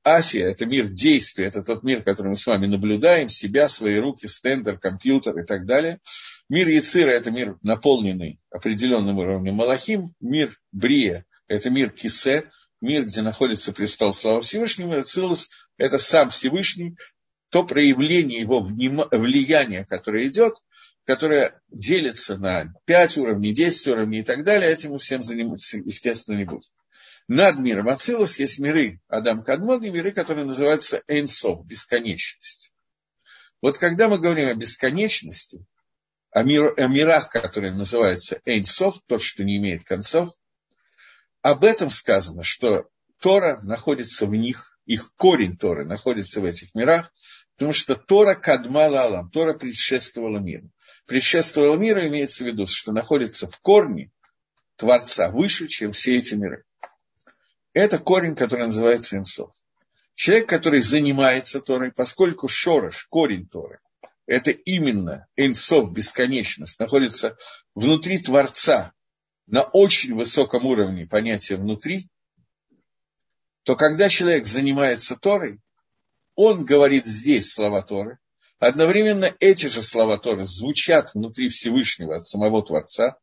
Асия – это мир действия, это тот мир, который мы с вами наблюдаем, себя, свои руки, стендер, компьютер и так далее. Мир Яцира – это мир, наполненный определенным уровнем Малахим. Мир Брия – это мир Кисе, мир, где находится престол славы Всевышнего. Ацилус – это сам Всевышний, то проявление его влияния, которое идет, которое делится на 5 уровней, 10 уровней и так далее, этим мы всем заниматься, естественно, не будем. Над миром Ацилус есть миры Адам Кадмон и миры, которые называются Эйнсов, бесконечность. Вот когда мы говорим о бесконечности, о, мир, о мирах, которые называются Эйнсов, то, что не имеет концов, об этом сказано, что Тора находится в них, их корень Торы находится в этих мирах, потому что Тора кадмала алам, Тора предшествовала миру. Предшествовала миру имеется в виду, что находится в корне Творца выше, чем все эти миры. Это корень, который называется инсов. Человек, который занимается Торой, поскольку шорош, корень Торы, это именно Эйнсов, бесконечность, находится внутри Творца, на очень высоком уровне понятия внутри, то когда человек занимается Торой, он говорит здесь слова Торы, одновременно эти же слова Торы звучат внутри Всевышнего от самого Творца.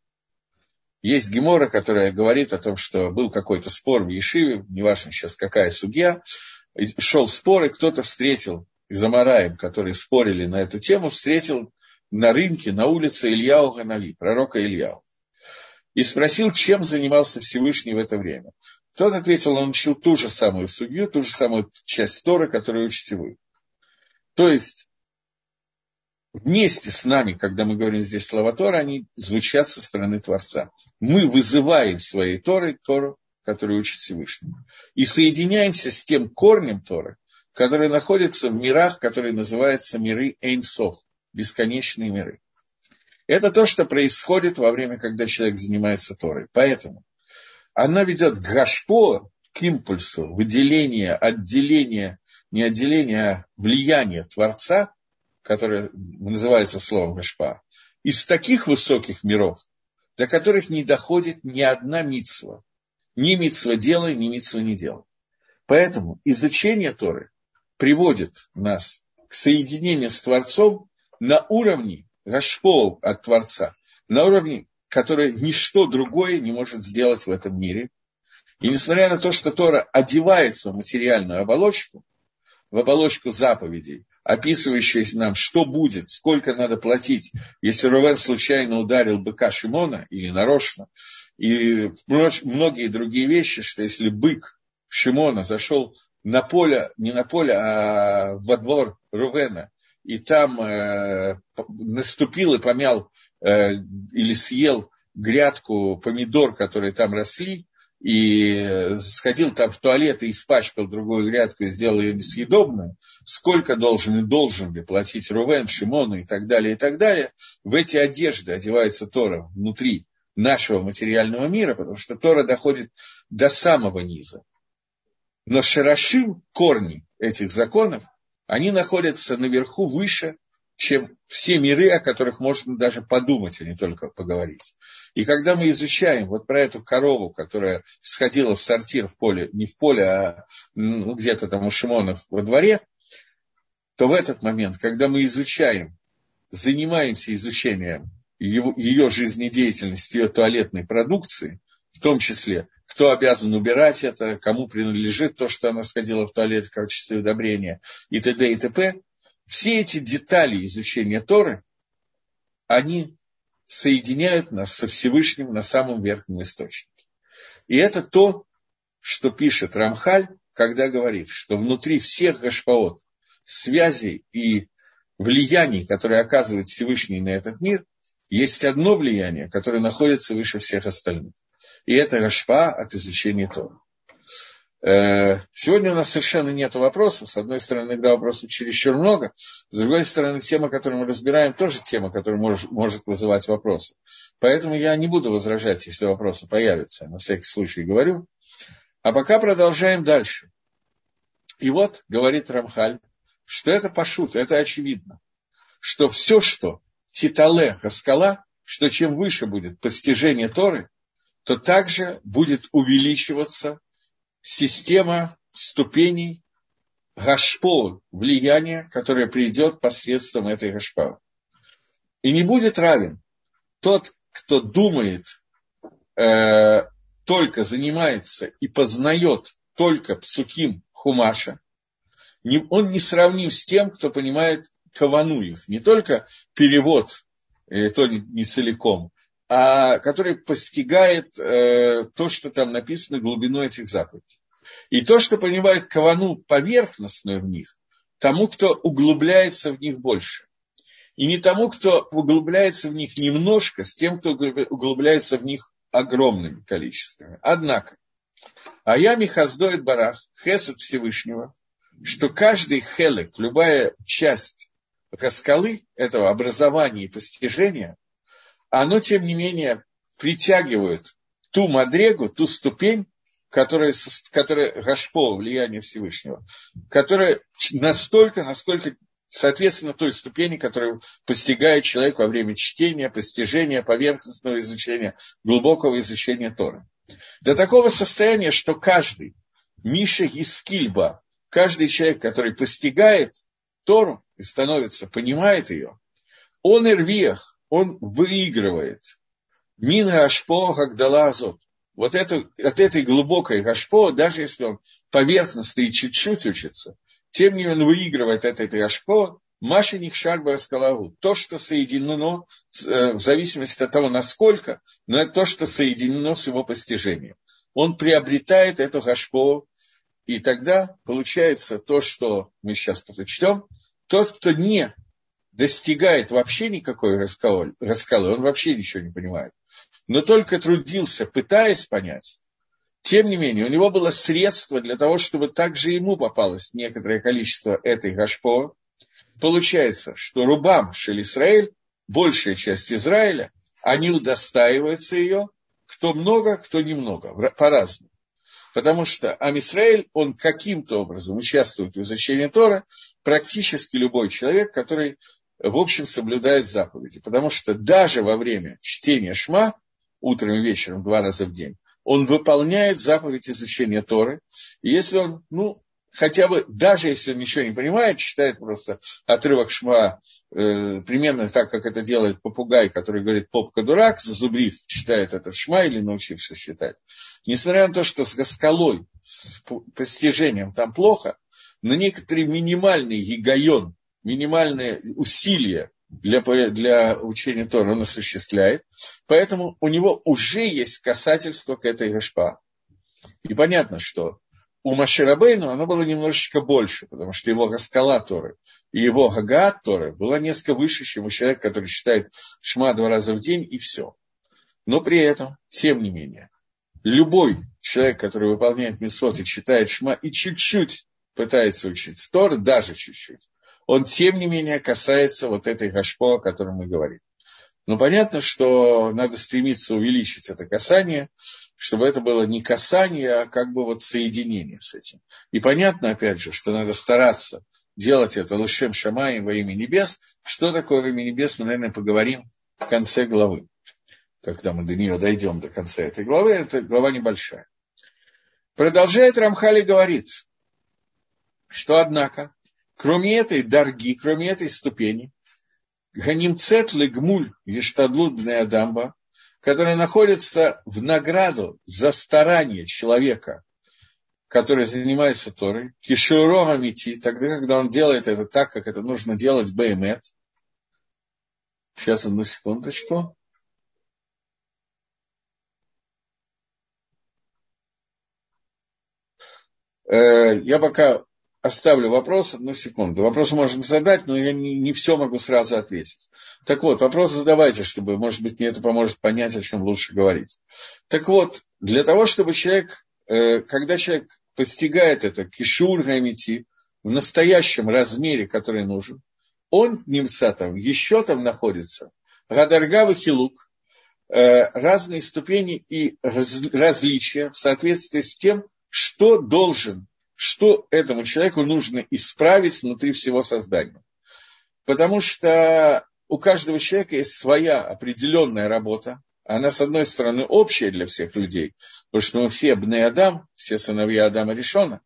Есть Гемора, которая говорит о том, что был какой-то спор в Ешиве, неважно сейчас какая судья, шел спор, и кто-то встретил из Амараем, которые спорили на эту тему, встретил на рынке, на улице Ильяу Ганави, пророка Ильяу и спросил, чем занимался Всевышний в это время. Тот ответил, он учил ту же самую судью, ту же самую часть Торы, которую учите вы. То есть, вместе с нами, когда мы говорим здесь слова Тора, они звучат со стороны Творца. Мы вызываем своей Торой Тору, которую учит Всевышний. И соединяемся с тем корнем Торы, который находится в мирах, которые называются миры Эйнсов, бесконечные миры. Это то, что происходит во время, когда человек занимается Торой. Поэтому она ведет к гашпо, к импульсу, выделения, отделения, не отделения, а влияния Творца, которое называется словом гашпа, из таких высоких миров, до которых не доходит ни одна митсва. Ни митсва делай, ни митсва не делай. Поэтому изучение Торы приводит нас к соединению с Творцом на уровне, Гашпол от Творца, на уровне, который ничто другое не может сделать в этом мире. И несмотря на то, что Тора одевается в материальную оболочку, в оболочку заповедей, описывающую нам, что будет, сколько надо платить, если Рувен случайно ударил быка Шимона или нарочно, и многие другие вещи, что если бык Шимона зашел на поле, не на поле, а во двор Рувена, и там э, наступил и помял э, или съел грядку помидор, которые там росли, и сходил там в туалет и испачкал другую грядку и сделал ее несъедобной, сколько должен и должен ли платить Рувен, Шимону и так далее, и так далее, в эти одежды одевается Тора внутри нашего материального мира, потому что Тора доходит до самого низа. Но Шарашим, корни этих законов, они находятся наверху выше, чем все миры, о которых можно даже подумать, а не только поговорить. И когда мы изучаем вот про эту корову, которая сходила в сортир в поле, не в поле, а ну, где-то там у Шимонов во дворе, то в этот момент, когда мы изучаем, занимаемся изучением ее, ее жизнедеятельности, ее туалетной продукции, в том числе, кто обязан убирать это, кому принадлежит то, что она сходила в туалет в качестве удобрения и т.д. и т.п. Все эти детали изучения Торы, они соединяют нас со Всевышним на самом верхнем источнике. И это то, что пишет Рамхаль, когда говорит, что внутри всех гашпаот, связей и влияний, которые оказывает Всевышний на этот мир, есть одно влияние, которое находится выше всех остальных. И это Рашпа от изучения Тора. Э, сегодня у нас совершенно нет вопросов. С одной стороны, иногда вопросов чересчур много. С другой стороны, тема, которую мы разбираем, тоже тема, которая может, может вызывать вопросы. Поэтому я не буду возражать, если вопросы появятся. На всякий случай говорю. А пока продолжаем дальше. И вот, говорит Рамхаль, что это пошут, это очевидно. Что все, что Титале Хаскала, что чем выше будет постижение Торы, то также будет увеличиваться система ступеней гашпо, влияния, которое придет посредством этой гашпа. И не будет равен тот, кто думает, э, только занимается и познает только псуким хумаша, не, он не сравним с тем, кто понимает кавану их, не только перевод, э, то не целиком, а, который постигает э, то, что там написано, глубину этих заповедей. И то, что понимает кавану поверхностную в них, тому, кто углубляется в них больше. И не тому, кто углубляется в них немножко, с тем, кто углубляется в них огромными количествами. Однако, а я Михаздоид Барах, Хесед Всевышнего, что каждый хелек, любая часть скалы этого образования и постижения – оно, тем не менее, притягивает ту мадрегу, ту ступень, которая, которая гашпо, влияние Всевышнего, которая настолько, насколько соответственно той ступени, которую постигает человек во время чтения, постижения, поверхностного изучения, глубокого изучения Торы. До такого состояния, что каждый Миша Ескильба, каждый человек, который постигает Тору и становится, понимает ее, он ирвиях, он выигрывает. Мин Гашпо Гагдала Азот. Вот это, от этой глубокой Гашпо, даже если он поверхностно и чуть-чуть учится, тем не менее он выигрывает от этой Гашпо, Машиних Шарба Скалаву. То, что соединено, э, в зависимости от того, насколько, но это то, что соединено с его постижением. Он приобретает эту Гашпо, и тогда получается то, что мы сейчас прочтем. Тот, кто не достигает вообще никакой раскалы, раскалы, он вообще ничего не понимает, но только трудился, пытаясь понять, тем не менее, у него было средство для того, чтобы также ему попалось некоторое количество этой гашпо. Получается, что рубам Шелисраэль, большая часть Израиля, они удостаиваются ее, кто много, кто немного, по-разному. Потому что Амисраэль, он каким-то образом участвует в изучении Тора, практически любой человек, который в общем, соблюдает заповеди. Потому что даже во время чтения Шма, утром и вечером, два раза в день, он выполняет заповедь изучения Торы. И если он, ну, хотя бы, даже если он ничего не понимает, читает просто отрывок Шма, э, примерно так, как это делает попугай, который говорит «попка дурак», зазубрив, читает этот Шма или научившись читать. Несмотря на то, что с скалой, с постижением там плохо, но некоторый минимальный гигайон минимальные усилия для, для учения Тора он осуществляет, поэтому у него уже есть касательство к этой Гашпа. И понятно, что у Маширабейну оно было немножечко больше, потому что его Гаскала Торы и его Гагаат Торы была несколько выше, чем у человека, который читает Шма два раза в день и все. Но при этом, тем не менее, любой человек, который выполняет Месот и читает Шма и чуть-чуть пытается учить Тор, даже чуть-чуть, он, тем не менее, касается вот этой гашпо, о которой мы говорим. Но понятно, что надо стремиться увеличить это касание, чтобы это было не касание, а как бы вот соединение с этим. И понятно, опять же, что надо стараться делать это лышем шамаем во имя небес. Что такое во имя небес, мы, наверное, поговорим в конце главы. Когда мы до нее дойдем до конца этой главы, это глава небольшая. Продолжает Рамхали говорит, что, однако, Кроме этой дорги, кроме этой ступени, Ганимцет Легмуль Ештадлут Адамба, которая находится в награду за старание человека, который занимается Торой, кишурога мити, тогда, когда он делает это так, как это нужно делать Беймет. Сейчас одну секундочку. Э, я пока оставлю вопрос, одну секунду. Вопрос можно задать, но я не, не все могу сразу ответить. Так вот, вопросы задавайте, чтобы, может быть, мне это поможет понять, о чем лучше говорить. Так вот, для того, чтобы человек, э, когда человек постигает это кишур гамити в настоящем размере, который нужен, он, немца там, еще там находится, Гадаргава Хилук, э, разные ступени и раз, различия в соответствии с тем, что должен что этому человеку нужно исправить внутри всего создания. Потому что у каждого человека есть своя определенная работа. Она, с одной стороны, общая для всех людей, потому что мы все Бне Адам, все сыновья Адама решено,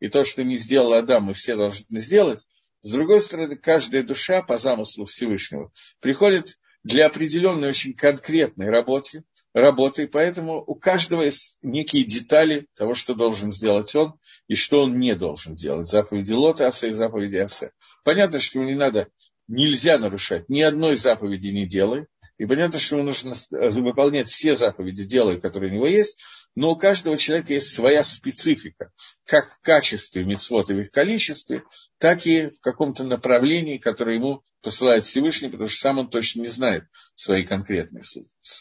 и то, что не сделал Адам, мы все должны сделать. С другой стороны, каждая душа по замыслу Всевышнего приходит для определенной очень конкретной работы, работы, поэтому у каждого есть некие детали того, что должен сделать он и что он не должен делать. Заповеди Лота Аса и заповеди Асе. Понятно, что не надо, нельзя нарушать, ни одной заповеди не делай, и понятно, что ему нужно выполнять все заповеди, делая, которые у него есть, но у каждого человека есть своя специфика, как в качестве мецвод и в их количестве, так и в каком-то направлении, которое ему посылает Всевышний, потому что сам он точно не знает свои конкретные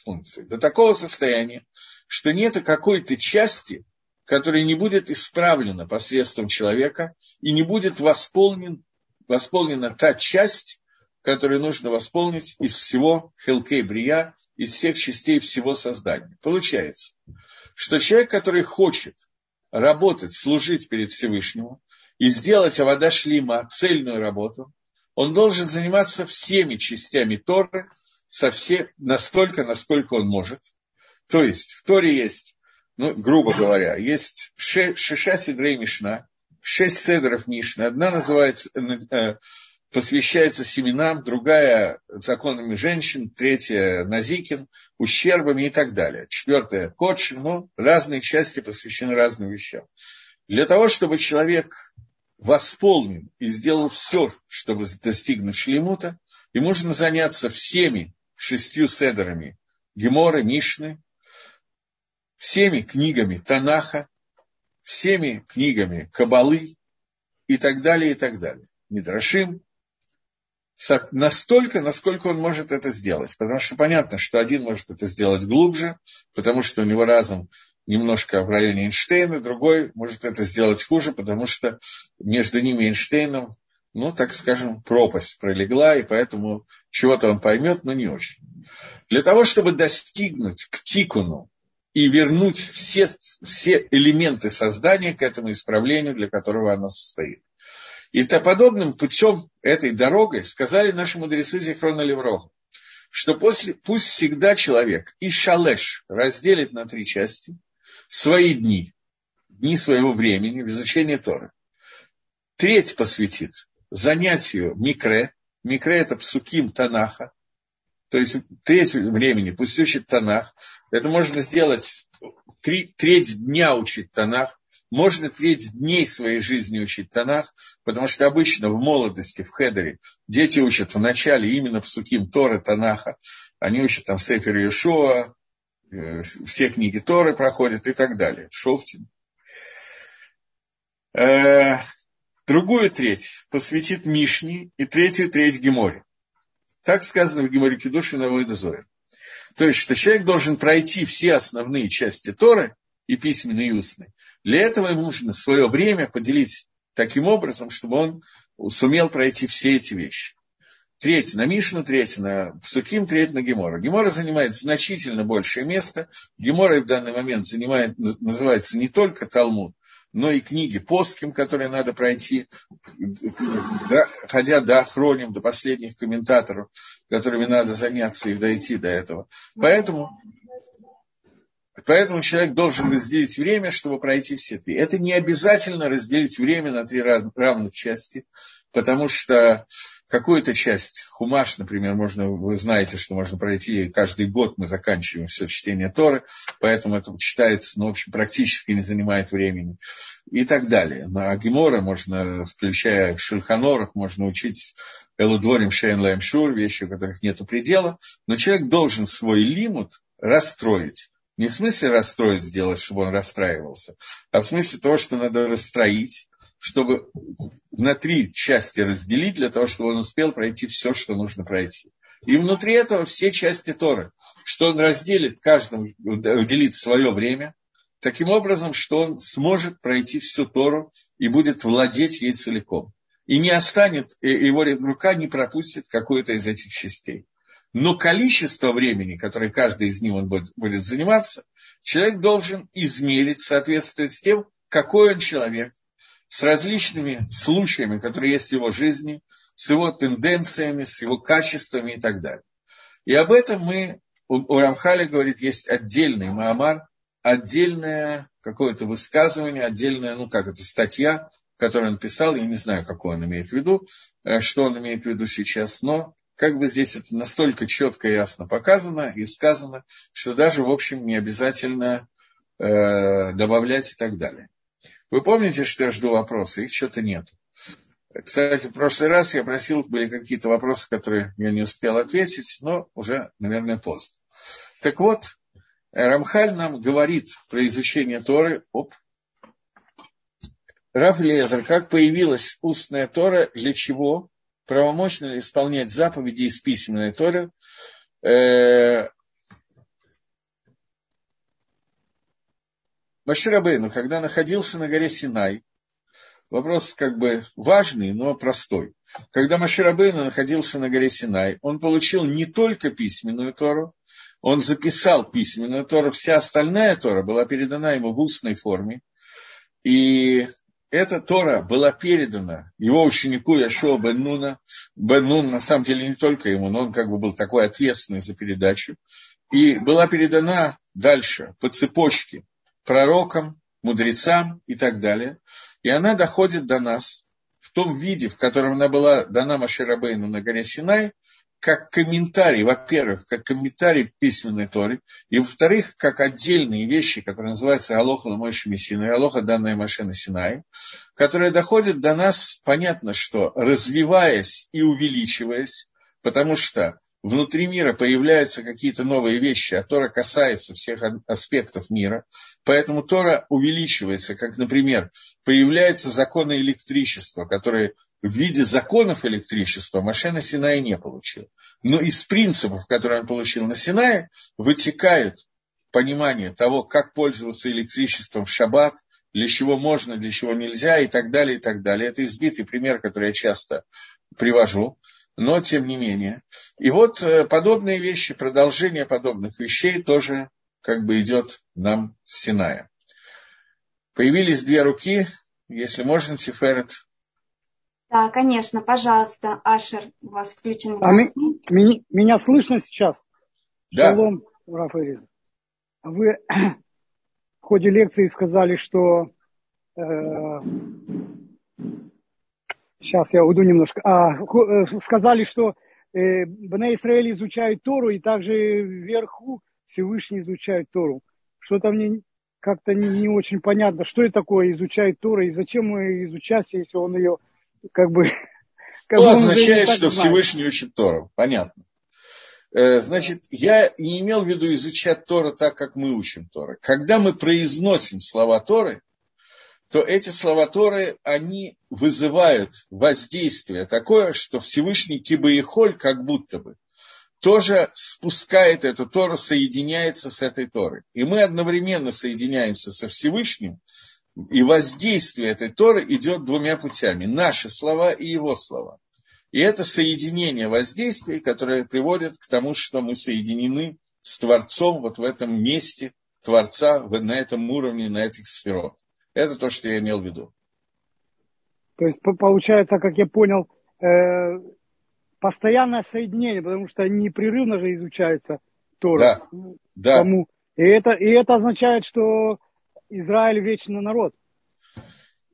функции. До такого состояния, что нет какой-то части, которая не будет исправлена посредством человека и не будет восполнен, восполнена та часть, которую нужно восполнить из всего Хелкей Брия, из всех частей всего создания. Получается, что человек, который хочет работать, служить перед Всевышним и сделать Авада Шлима, цельную работу, он должен заниматься всеми частями Торы, со все, настолько, насколько он может. То есть в Торе есть, ну, грубо говоря, есть шеша седрей Мишна, шесть седров Мишны. Одна называется, э, посвящается семенам, другая законами женщин, третья Назикин, ущербами и так далее. Четвертая Кодшин, ну, разные части посвящены разным вещам. Для того, чтобы человек восполнил и сделал все, чтобы достигнуть шлемута, ему нужно заняться всеми шестью седерами Гемора, Мишны, всеми книгами Танаха, всеми книгами Кабалы и так далее, и так далее. Мидрашим, настолько, насколько он может это сделать. Потому что понятно, что один может это сделать глубже, потому что у него разум немножко в районе Эйнштейна, другой может это сделать хуже, потому что между ними и Эйнштейном, ну, так скажем, пропасть пролегла, и поэтому чего-то он поймет, но не очень. Для того, чтобы достигнуть к тикуну и вернуть все, все элементы создания к этому исправлению, для которого оно состоит. И то подобным путем этой дорогой сказали наши мудрецы Зихрона Леврога, что после, пусть всегда человек и шалеш разделит на три части свои дни, дни своего времени в изучении Торы. Треть посвятит занятию микре. Микре – это псуким Танаха. То есть треть времени пусть учит Танах. Это можно сделать три, треть дня учить Танах можно треть дней своей жизни учить Танах, потому что обычно в молодости, в Хедере, дети учат вначале именно псуким Торы, Танаха. Они учат там Сефер Иешуа, э, все книги Торы проходят и так далее. Шофтин. Э, другую треть посвятит Мишни и третью треть Геморе. Так сказано в Геморе Кедушина Войдозоя. То есть, что человек должен пройти все основные части Торы, и письменный, и устный. Для этого ему нужно свое время поделить таким образом, чтобы он сумел пройти все эти вещи. Треть на Мишну, треть на Псуким, треть на Гемора. Гемора занимает значительно большее место. Гемора в данный момент занимает, называется не только Талмуд, но и книги Поским, которые надо пройти, да, ходя до хроним, до последних комментаторов, которыми надо заняться и дойти до этого. Поэтому Поэтому человек должен разделить время, чтобы пройти все три. Это не обязательно разделить время на три равных части, потому что какую-то часть хумаш, например, можно, вы знаете, что можно пройти каждый год, мы заканчиваем все чтение Торы, поэтому это читается, ну, в общем, практически не занимает времени и так далее. На Гемора можно, включая Шульханорах, можно учить Элудворим Шейн Лайм вещи, у которых нет предела, но человек должен свой лимут расстроить не в смысле расстроить сделать, чтобы он расстраивался, а в смысле того, что надо расстроить, чтобы на три части разделить, для того, чтобы он успел пройти все, что нужно пройти. И внутри этого все части Торы, что он разделит каждому, уделит свое время, таким образом, что он сможет пройти всю Тору и будет владеть ей целиком. И не останет, его рука не пропустит какую-то из этих частей. Но количество времени, которое каждый из них он будет, будет заниматься, человек должен измерить в с тем, какой он человек, с различными случаями, которые есть в его жизни, с его тенденциями, с его качествами и так далее. И об этом мы, у, у говорит, есть отдельный Маамар, отдельное какое-то высказывание, отдельная, ну как это, статья, которую он писал, я не знаю, какую он имеет в виду, э, что он имеет в виду сейчас, но как бы здесь это настолько четко и ясно показано и сказано, что даже, в общем, не обязательно э, добавлять и так далее. Вы помните, что я жду вопросы? Их что-то нет. Кстати, в прошлый раз я просил, были какие-то вопросы, которые я не успел ответить, но уже, наверное, поздно. Так вот, Рамхаль нам говорит про изучение Торы. Оп. Раф Лезер, как появилась устная Тора, для чего правомочно исполнять заповеди из письменной Торы, э, Маширабейну, когда находился на горе Синай, вопрос как бы важный, но простой. Когда Маширабейну находился на горе Синай, он получил не только письменную Тору, он записал письменную Тору, вся остальная Тора была передана ему в устной форме. И эта Тора была передана его ученику Яшуа бен Нуна. Бен Нун, на самом деле, не только ему, но он как бы был такой ответственный за передачу. И была передана дальше по цепочке пророкам, мудрецам и так далее. И она доходит до нас в том виде, в котором она была дана Маширабейну на горе Синай, как комментарий, во-первых, как комментарий письменной Торы, и во-вторых, как отдельные вещи, которые называются Алоха Ламойши Мессина и Алоха данная машина Синай, которые доходят до нас, понятно, что развиваясь и увеличиваясь, потому что внутри мира появляются какие-то новые вещи, а Тора касается всех аспектов мира, поэтому Тора увеличивается, как, например, появляются законы электричества, которые в виде законов электричества Маше на Синае не получил. Но из принципов, которые он получил на Синае, вытекает понимание того, как пользоваться электричеством в шаббат, для чего можно, для чего нельзя и так далее, и так далее. Это избитый пример, который я часто привожу, но тем не менее. И вот э, подобные вещи, продолжение подобных вещей тоже как бы идет нам с Синая. Появились две руки, если можно, Тиферет, да, конечно, пожалуйста, Ашер, у вас включен. А ми, ми, меня слышно сейчас? Да. Шалом, Рафаэль. Вы в ходе лекции сказали, что э, сейчас я уйду немножко. А, э, сказали, что э, Бне Израиль изучают Тору, и также вверху Всевышний изучает Тору. Что-то мне как-то не, не очень понятно, что это такое изучает Тору, и зачем мы изучать, если он ее как бы... (laughs) Как ну, означает, что знает. Всевышний учит Тору. Понятно. Э, значит, я не имел в виду изучать Тору так, как мы учим Торы. Когда мы произносим слова Торы, то эти слова Торы, они вызывают воздействие такое, что Всевышний Кибаихоль как будто бы тоже спускает эту Тору, соединяется с этой Торой. И мы одновременно соединяемся со Всевышним, и воздействие этой Торы идет двумя путями. Наши слова и его слова. И это соединение воздействий, которое приводит к тому, что мы соединены с Творцом вот в этом месте Творца, на этом уровне, на этих сферах. Это то, что я имел в виду. То есть получается, как я понял, э, постоянное соединение, потому что непрерывно же изучается Тора. Да, да. И это, и это означает, что Израиль вечный народ.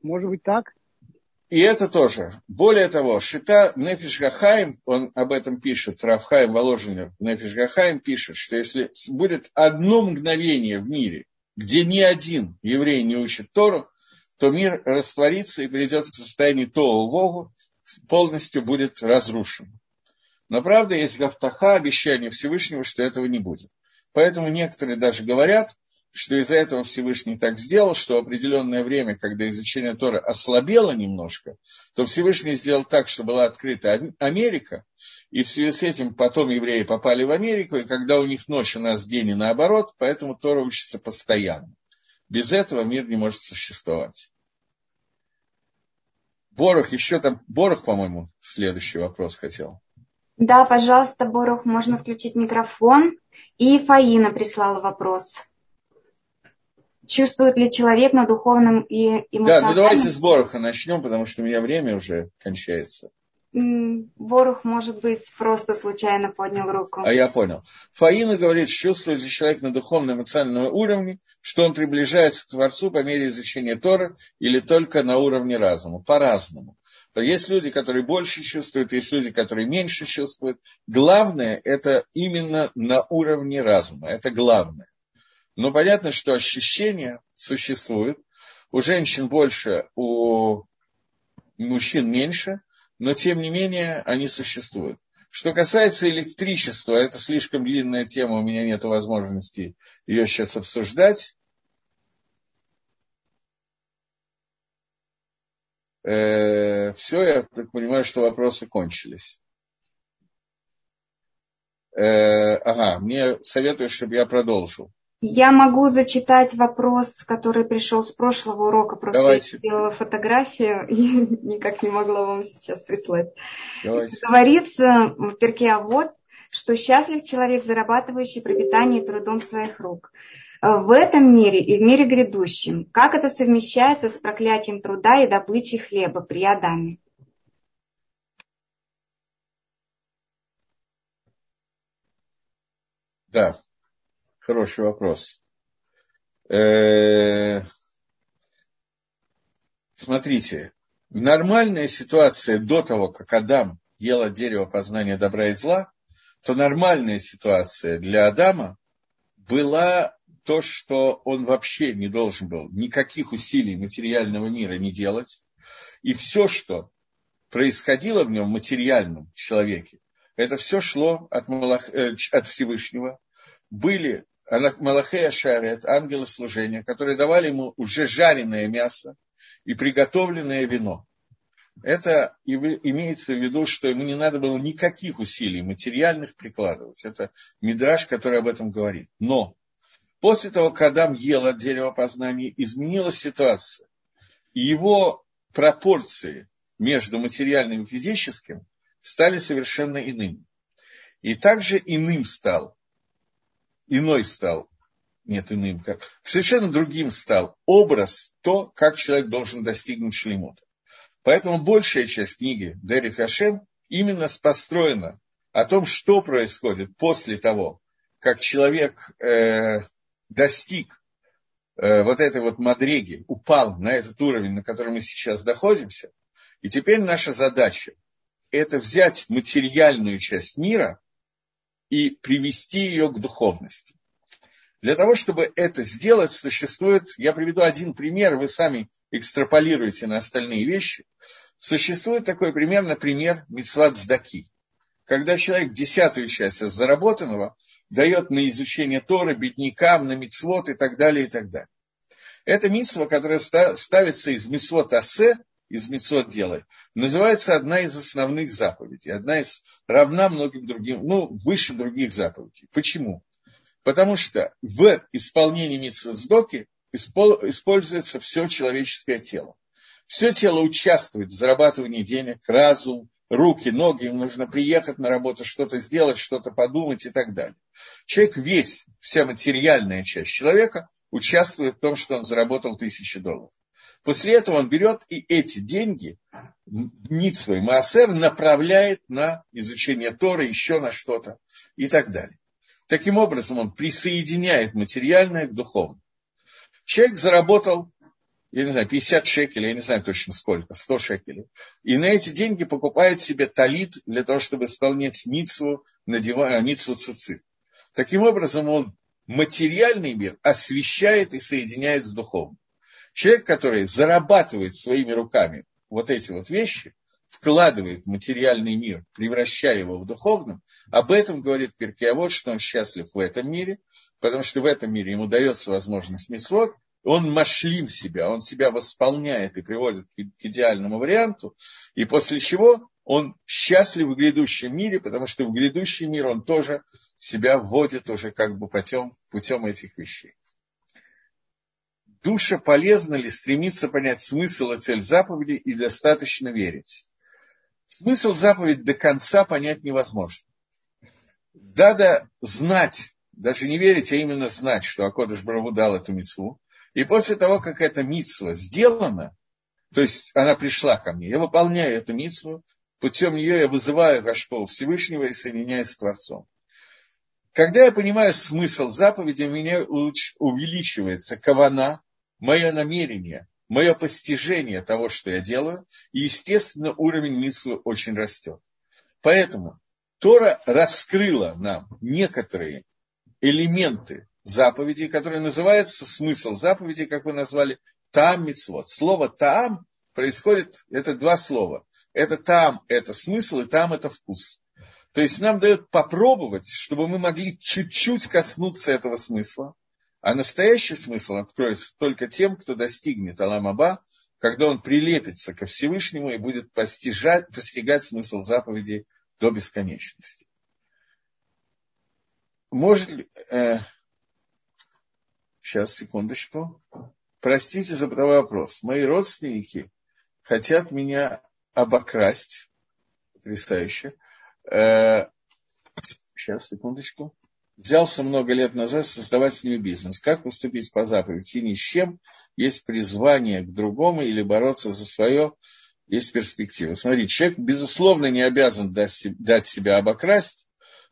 Может быть так? И это тоже. Более того, Шита Нефиш Гахаим, он об этом пишет, Рафхаим Воложенер, Нефиш Гахаим пишет, что если будет одно мгновение в мире, где ни один еврей не учит Тору, то мир растворится и придет к состоянию Тоу Вогу, полностью будет разрушен. Но правда, есть Гафтаха, обещание Всевышнего, что этого не будет. Поэтому некоторые даже говорят, что из-за этого Всевышний так сделал, что определенное время, когда изучение Тора ослабело немножко, то Всевышний сделал так, что была открыта Америка, и в связи с этим потом евреи попали в Америку, и когда у них ночь, у нас день и наоборот, поэтому Тора учится постоянно. Без этого мир не может существовать. Борох, еще там, Борох, по-моему, следующий вопрос хотел. Да, пожалуйста, Борох, можно включить микрофон. И Фаина прислала вопрос чувствует ли человек на духовном и эмоциональном... Да, ну давайте с Бороха начнем, потому что у меня время уже кончается. Борух, может быть, просто случайно поднял руку. А я понял. Фаина говорит, чувствует ли человек на духовном эмоциональном уровне, что он приближается к Творцу по мере изучения Тора или только на уровне разума. По-разному. Есть люди, которые больше чувствуют, есть люди, которые меньше чувствуют. Главное – это именно на уровне разума. Это главное. Но понятно, что ощущения существуют. У женщин больше, у мужчин меньше, но тем не менее они существуют. Что касается электричества, это слишком длинная тема, у меня нет возможности ее сейчас обсуждать. Э, все, я так понимаю, что вопросы кончились. Э, ага, мне советуют, чтобы я продолжил. Я могу зачитать вопрос, который пришел с прошлого урока. Просто Давайте. я сделала фотографию (laughs) и никак не могла вам сейчас прислать. Давайте. Говорится в перке а вот, что счастлив человек, зарабатывающий пропитание трудом своих рук. в этом мире и в мире грядущем. Как это совмещается с проклятием труда и добычей хлеба при Адаме? Да, хороший вопрос. Э, смотрите, нормальная ситуация до того, как Адам ел от дерева познания добра и зла, то нормальная ситуация для Адама была то, что он вообще не должен был никаких усилий материального мира не делать. И все, что происходило в нем материальном человеке, это все шло от, Малах, э, от Всевышнего. Были Малахея Шарет, ангелы служения, которые давали ему уже жареное мясо и приготовленное вино. Это имеется в виду, что ему не надо было никаких усилий материальных прикладывать. Это Мидраж, который об этом говорит. Но после того, как Адам ел от дерева познания, изменилась ситуация. И его пропорции между материальным и физическим стали совершенно иными. И также иным стал, иной стал, нет иным, как, совершенно другим стал образ, то, как человек должен достигнуть шлемута. Поэтому большая часть книги Дерри Хашем именно построена о том, что происходит после того, как человек э, достиг э, вот этой вот мадреги, упал на этот уровень, на который мы сейчас находимся. И теперь наша задача – это взять материальную часть мира и привести ее к духовности. Для того, чтобы это сделать, существует, я приведу один пример, вы сами экстраполируете на остальные вещи. Существует такой пример, например, митцват сдаки. Когда человек десятую часть из заработанного дает на изучение Тора беднякам, на мицвод и так далее, и так далее. Это митсва, которая ставится из митцвот асе, из митцвот делай, называется одна из основных заповедей, одна из равна многим другим, ну, выше других заповедей. Почему? Потому что в исполнении митцвот используется все человеческое тело. Все тело участвует в зарабатывании денег, разум, руки, ноги, им нужно приехать на работу, что-то сделать, что-то подумать и так далее. Человек весь, вся материальная часть человека участвует в том, что он заработал тысячи долларов. После этого он берет и эти деньги, Ницвой Маасер, направляет на изучение Тора, еще на что-то и так далее. Таким образом, он присоединяет материальное к духовному. Человек заработал, я не знаю, 50 шекелей, я не знаю точно сколько, 100 шекелей. И на эти деньги покупает себе талит для того, чтобы исполнять ницву, надевая ницву цицит. Таким образом, он материальный мир освещает и соединяет с духовным. Человек, который зарабатывает своими руками вот эти вот вещи, вкладывает в материальный мир, превращая его в духовном, об этом говорит Перкиавод, что он счастлив в этом мире, потому что в этом мире ему дается возможность мисвод, он машлим себя, он себя восполняет и приводит к идеальному варианту, и после чего он счастлив в грядущем мире, потому что в грядущий мир он тоже себя вводит уже как бы путем, путем этих вещей. Душа полезна ли стремиться понять смысл и цель заповеди и достаточно верить? Смысл заповеди до конца понять невозможно. Надо знать, даже не верить, а именно знать, что Акодыш Браву дал эту мицву. И после того, как эта мицва сделана, то есть она пришла ко мне, я выполняю эту мицву, путем нее я вызываю Гашпол Всевышнего и соединяюсь с Творцом. Когда я понимаю смысл заповеди, у меня увеличивается кавана, мое намерение, мое постижение того, что я делаю, и, естественно, уровень мислы очень растет. Поэтому Тора раскрыла нам некоторые элементы заповедей, которые называются смысл заповедей, как вы назвали, таам мицвод. Слово таам происходит, это два слова. Это там, это смысл, и там это вкус. То есть нам дают попробовать, чтобы мы могли чуть-чуть коснуться этого смысла, а настоящий смысл откроется только тем, кто достигнет Аламаба, когда он прилепится ко Всевышнему и будет постижать, постигать смысл заповедей до бесконечности. Может. Э, сейчас, секундочку. Простите за второй вопрос. Мои родственники хотят меня обокрасть. Потрясающе. Э, сейчас, секундочку. Взялся много лет назад создавать с ними бизнес. Как поступить по заповеди? И ни с чем есть призвание к другому или бороться за свое, есть перспектива. Смотрите, человек, безусловно, не обязан дать себя обокрасть,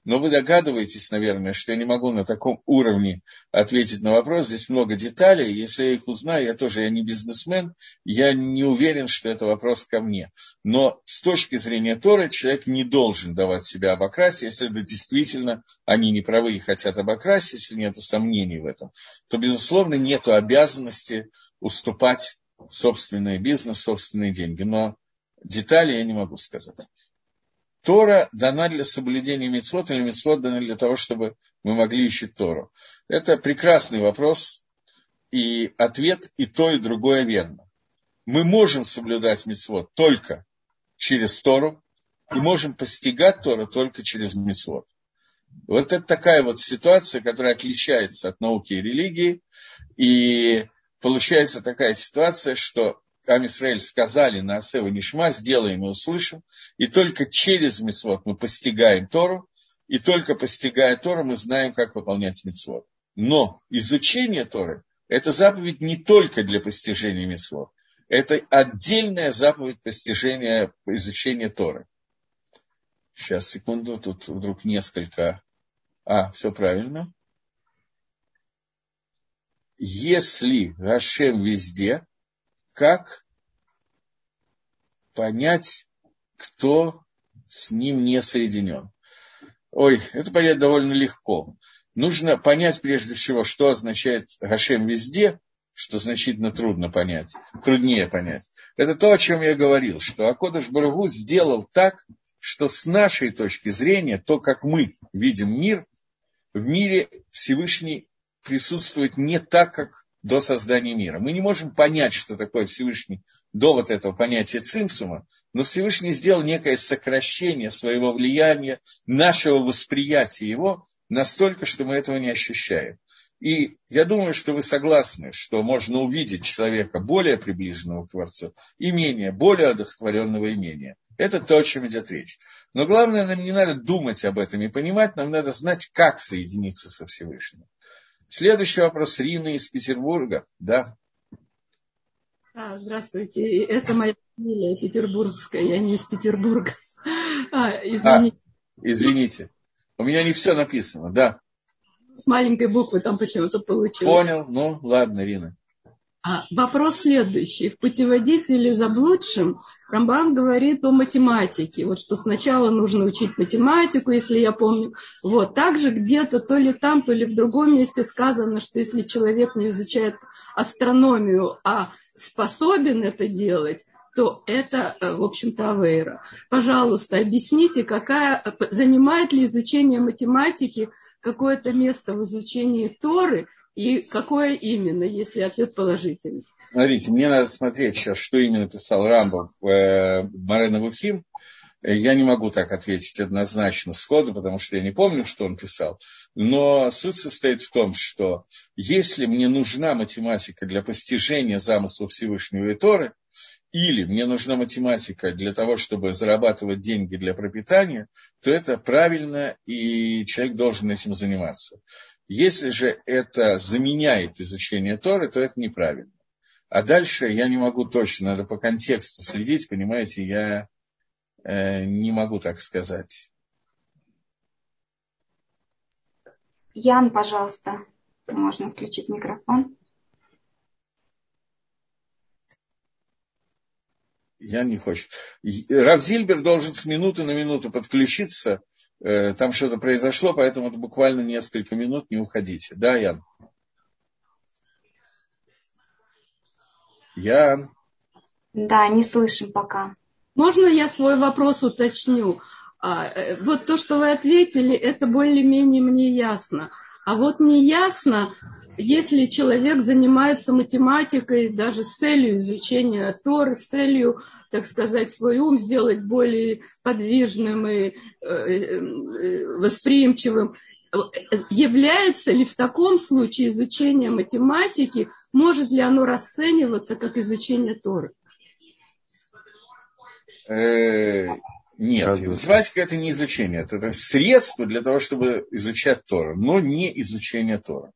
но вы догадываетесь, наверное, что я не могу на таком уровне ответить на вопрос. Здесь много деталей. Если я их узнаю, я тоже я не бизнесмен, я не уверен, что это вопрос ко мне. Но с точки зрения Торы человек не должен давать себя обокрасть, если это действительно они не правы и хотят обокрасть, если нет сомнений в этом, то, безусловно, нет обязанности уступать собственный бизнес, собственные деньги. Но детали я не могу сказать. Тора дана для соблюдения митцвот, или митцвот дана для того, чтобы мы могли ищить Тору? Это прекрасный вопрос, и ответ и то, и другое верно. Мы можем соблюдать митцвот только через Тору, и можем постигать Тору только через митцвот. Вот это такая вот ситуация, которая отличается от науки и религии, и получается такая ситуация, что Амисраэль сказали на Асева Нишма, сделаем и услышим, и только через Мисвод мы постигаем Тору, и только постигая Тору мы знаем, как выполнять Мисвод. Но изучение Торы – это заповедь не только для постижения Мисвод, это отдельная заповедь постижения, изучения Торы. Сейчас, секунду, тут вдруг несколько... А, все правильно. Если Гашем везде, как понять, кто с ним не соединен. Ой, это понять довольно легко. Нужно понять прежде всего, что означает Гашем везде, что значительно трудно понять, труднее понять. Это то, о чем я говорил, что Акодыш Барагу сделал так, что с нашей точки зрения, то, как мы видим мир, в мире Всевышний присутствует не так, как до создания мира. Мы не можем понять, что такое Всевышний до вот этого понятия цимсума, но Всевышний сделал некое сокращение своего влияния, нашего восприятия его, настолько, что мы этого не ощущаем. И я думаю, что вы согласны, что можно увидеть человека более приближенного к Творцу и менее, более одухотворенного имения. Это то, о чем идет речь. Но главное, нам не надо думать об этом и понимать, нам надо знать, как соединиться со Всевышним. Следующий вопрос Рины из Петербурга. Да. А, здравствуйте. Это моя фамилия петербургская. Я не из Петербурга. А, извините. А, извините. У меня не все написано, да. С маленькой буквы там почему-то получилось. Понял. Ну, ладно, Рина. А, вопрос следующий. В путеводителе заблудшим Рамбан говорит о математике. Вот что сначала нужно учить математику, если я помню. Вот. Также где-то то ли там, то ли в другом месте сказано, что если человек не изучает астрономию, а способен это делать, то это, э, в общем-то, авейра. Пожалуйста, объясните, какая, занимает ли изучение математики какое-то место в изучении Торы – и какое именно, если ответ положительный? Смотрите, мне надо смотреть сейчас, что именно писал Рамбов в э, Марена Вухим. Я не могу так ответить однозначно сходу, потому что я не помню, что он писал. Но суть состоит в том, что если мне нужна математика для постижения замысла Всевышнего и Торы, или мне нужна математика для того, чтобы зарабатывать деньги для пропитания, то это правильно, и человек должен этим заниматься. Если же это заменяет изучение Торы, то это неправильно. А дальше я не могу точно, надо по контексту следить, понимаете, я э, не могу так сказать. Ян, пожалуйста, можно включить микрофон. Я не хочу. Равзильбер должен с минуты на минуту подключиться, там что-то произошло, поэтому это буквально несколько минут, не уходите. Да, Ян? Ян? Да, не слышим пока. Можно я свой вопрос уточню? А, э, вот то, что вы ответили, это более-менее мне ясно. А вот не ясно, если человек занимается математикой даже с целью изучения Торы, с целью, так сказать, свой ум сделать более подвижным и э, э, восприимчивым, является ли в таком случае изучение математики, может ли оно расцениваться как изучение Торы? Э, Нет, Разве? математика это не изучение, это, это средство для того, чтобы изучать Тору, но не изучение Тора.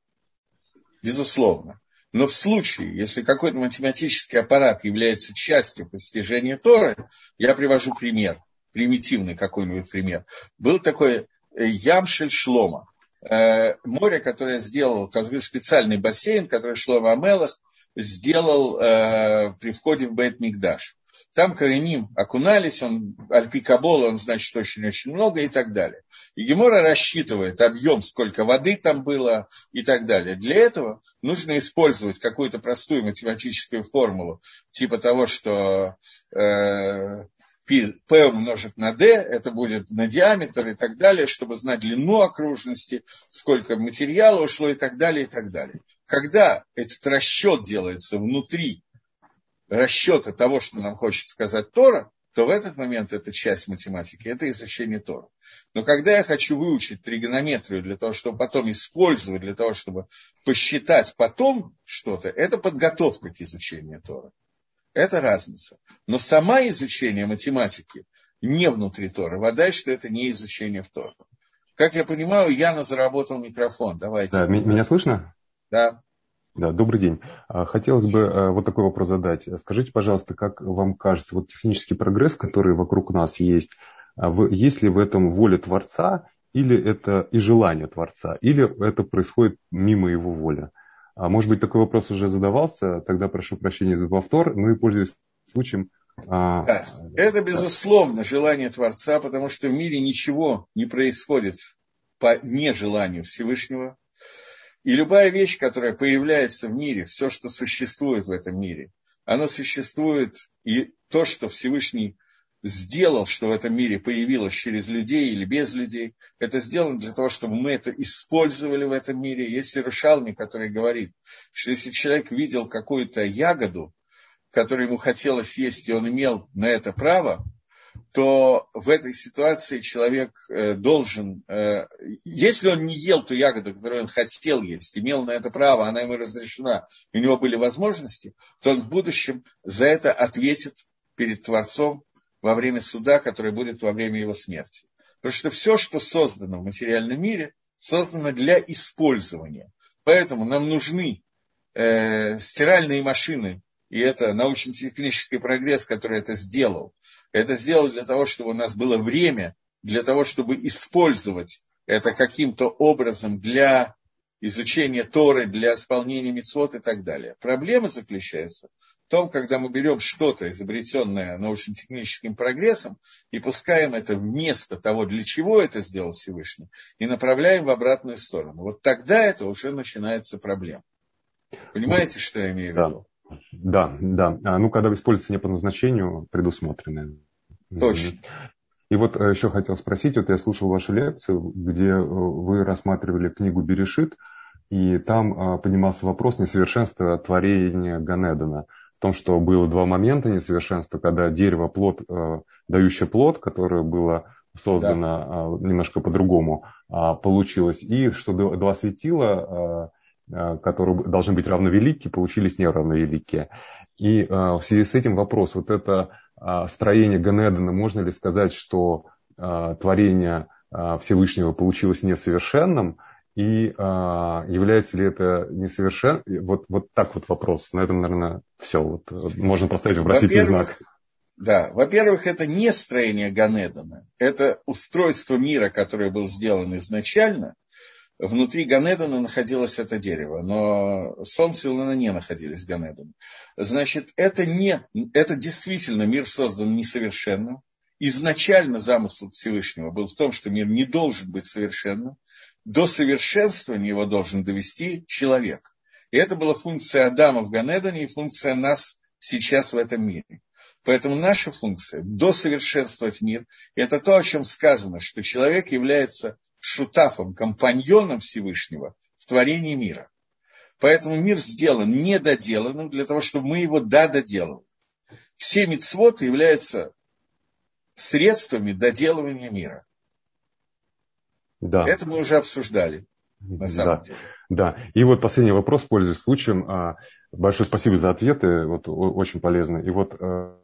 Безусловно. Но в случае, если какой-то математический аппарат является частью постижения Торы, я привожу пример, примитивный какой-нибудь пример. Был такой э, Ямшель Шлома, э, море, которое сделал, специальный бассейн, который Шлома Амелах сделал э, при входе в Бейт Мигдаш. Там Каиним окунались, он Альпикабола, он значит очень-очень много и так далее. И Гемора рассчитывает объем, сколько воды там было и так далее. Для этого нужно использовать какую-то простую математическую формулу, типа того, что э, P умножить на D, это будет на диаметр и так далее, чтобы знать длину окружности, сколько материала ушло и так далее, и так далее. Когда этот расчет делается внутри расчета того, что нам хочет сказать Тора, то в этот момент это часть математики, это изучение Тора. Но когда я хочу выучить тригонометрию для того, чтобы потом использовать, для того, чтобы посчитать потом что-то, это подготовка к изучению Тора. Это разница. Но сама изучение математики не внутри Тора. Вода, что это не изучение в Тору. Как я понимаю, Яна заработал микрофон. Давайте. Да, меня слышно? Да. Да, добрый день. А, хотелось бы э, вот такой вопрос задать. Скажите, пожалуйста, как вам кажется, вот технический прогресс, который вокруг нас есть, а есть ли в этом воля Творца, или это и желание Творца, или это происходит мимо его воли? А может быть, такой вопрос уже задавался, тогда прошу прощения за повтор, ну и пользуясь случаем. Да, это, безусловно, желание Творца, потому что в мире ничего не происходит по нежеланию Всевышнего, и любая вещь, которая появляется в мире, все, что существует в этом мире, оно существует, и то, что Всевышний сделал, что в этом мире появилось через людей или без людей, это сделано для того, чтобы мы это использовали в этом мире. Есть Иерушалми, который говорит, что если человек видел какую-то ягоду, которую ему хотелось есть, и он имел на это право, то в этой ситуации человек э, должен, э, если он не ел ту ягоду, которую он хотел есть, имел на это право, она ему разрешена, у него были возможности, то он в будущем за это ответит перед Творцом во время суда, который будет во время его смерти. Потому что все, что создано в материальном мире, создано для использования. Поэтому нам нужны э, стиральные машины, и это научно-технический прогресс, который это сделал, это сделал для того, чтобы у нас было время, для того, чтобы использовать это каким-то образом для изучения Торы, для исполнения мецвод и так далее. Проблема заключается в том, когда мы берем что-то, изобретенное научно-техническим прогрессом, и пускаем это вместо того, для чего это сделал Всевышний, и направляем в обратную сторону. Вот тогда это уже начинается проблема. Понимаете, что я имею в виду? Да, да. А, ну, когда используется не по назначению, предусмотренное. Точно. И вот э, еще хотел спросить, вот я слушал вашу лекцию, где э, вы рассматривали книгу Берешит, и там а, поднимался вопрос несовершенства творения Ганедана. В том, что было два момента несовершенства, когда дерево, плод, э, дающее плод, которое было создано да. немножко по-другому, получилось, и что два светила которые должны быть равновелики, получились неравновеликие. И э, в связи с этим вопрос, вот это э, строение Ганедена, можно ли сказать, что творение Всевышнего получилось несовершенным, и является ли это несовершенным? Вот, вот так вот вопрос. На этом, наверное, все. Вот, можно поставить вопросительный знак. Да, во-первых, это не строение Ганедана, это устройство мира, которое было сделано изначально, внутри Ганедана находилось это дерево, но Солнце и Луна не находились в Ганедане. Значит, это, не, это действительно мир создан несовершенным. Изначально замысел Всевышнего был в том, что мир не должен быть совершенным. До совершенствования его должен довести человек. И это была функция Адама в Ганедане и функция нас сейчас в этом мире. Поэтому наша функция – досовершенствовать мир. И это то, о чем сказано, что человек является шутафом, компаньоном Всевышнего в творении мира. Поэтому мир сделан недоделанным для того, чтобы мы его да доделывали. Все мицвоты являются средствами доделывания мира. Да. Это мы уже обсуждали. На самом да, деле. да. И вот последний вопрос, пользуясь случаем. А, Большое спасибо за ответы, вот очень полезно. И вот э,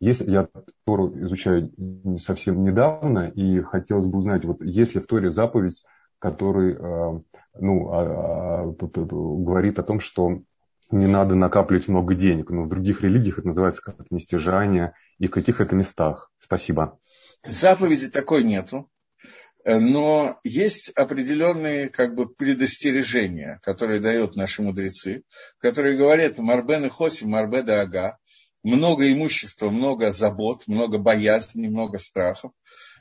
если я Тору изучаю совсем недавно, и хотелось бы узнать, вот есть ли в Торе заповедь, который э, ну, а, а, говорит о том, что не надо накапливать много денег, но в других религиях это называется как нестяжание, и в каких это местах? Спасибо. Заповеди такой нету. Но есть определенные как бы предостережения, которые дают наши мудрецы, которые говорят Марбен и Хосим, Марбе да Ага, много имущества, много забот, много боязни, много страхов.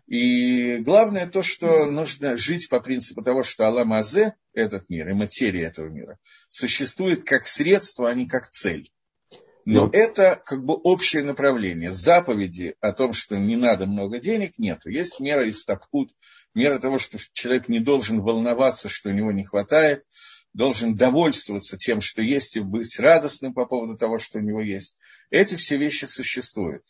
И главное то, что нужно жить по принципу того, что Аллам Азе, этот мир и материя этого мира, существует как средство, а не как цель. Но вот. это как бы общее направление. Заповеди о том, что не надо много денег, нет. Есть мера истапхут, мера того, что человек не должен волноваться, что у него не хватает, должен довольствоваться тем, что есть, и быть радостным по поводу того, что у него есть. Эти все вещи существуют.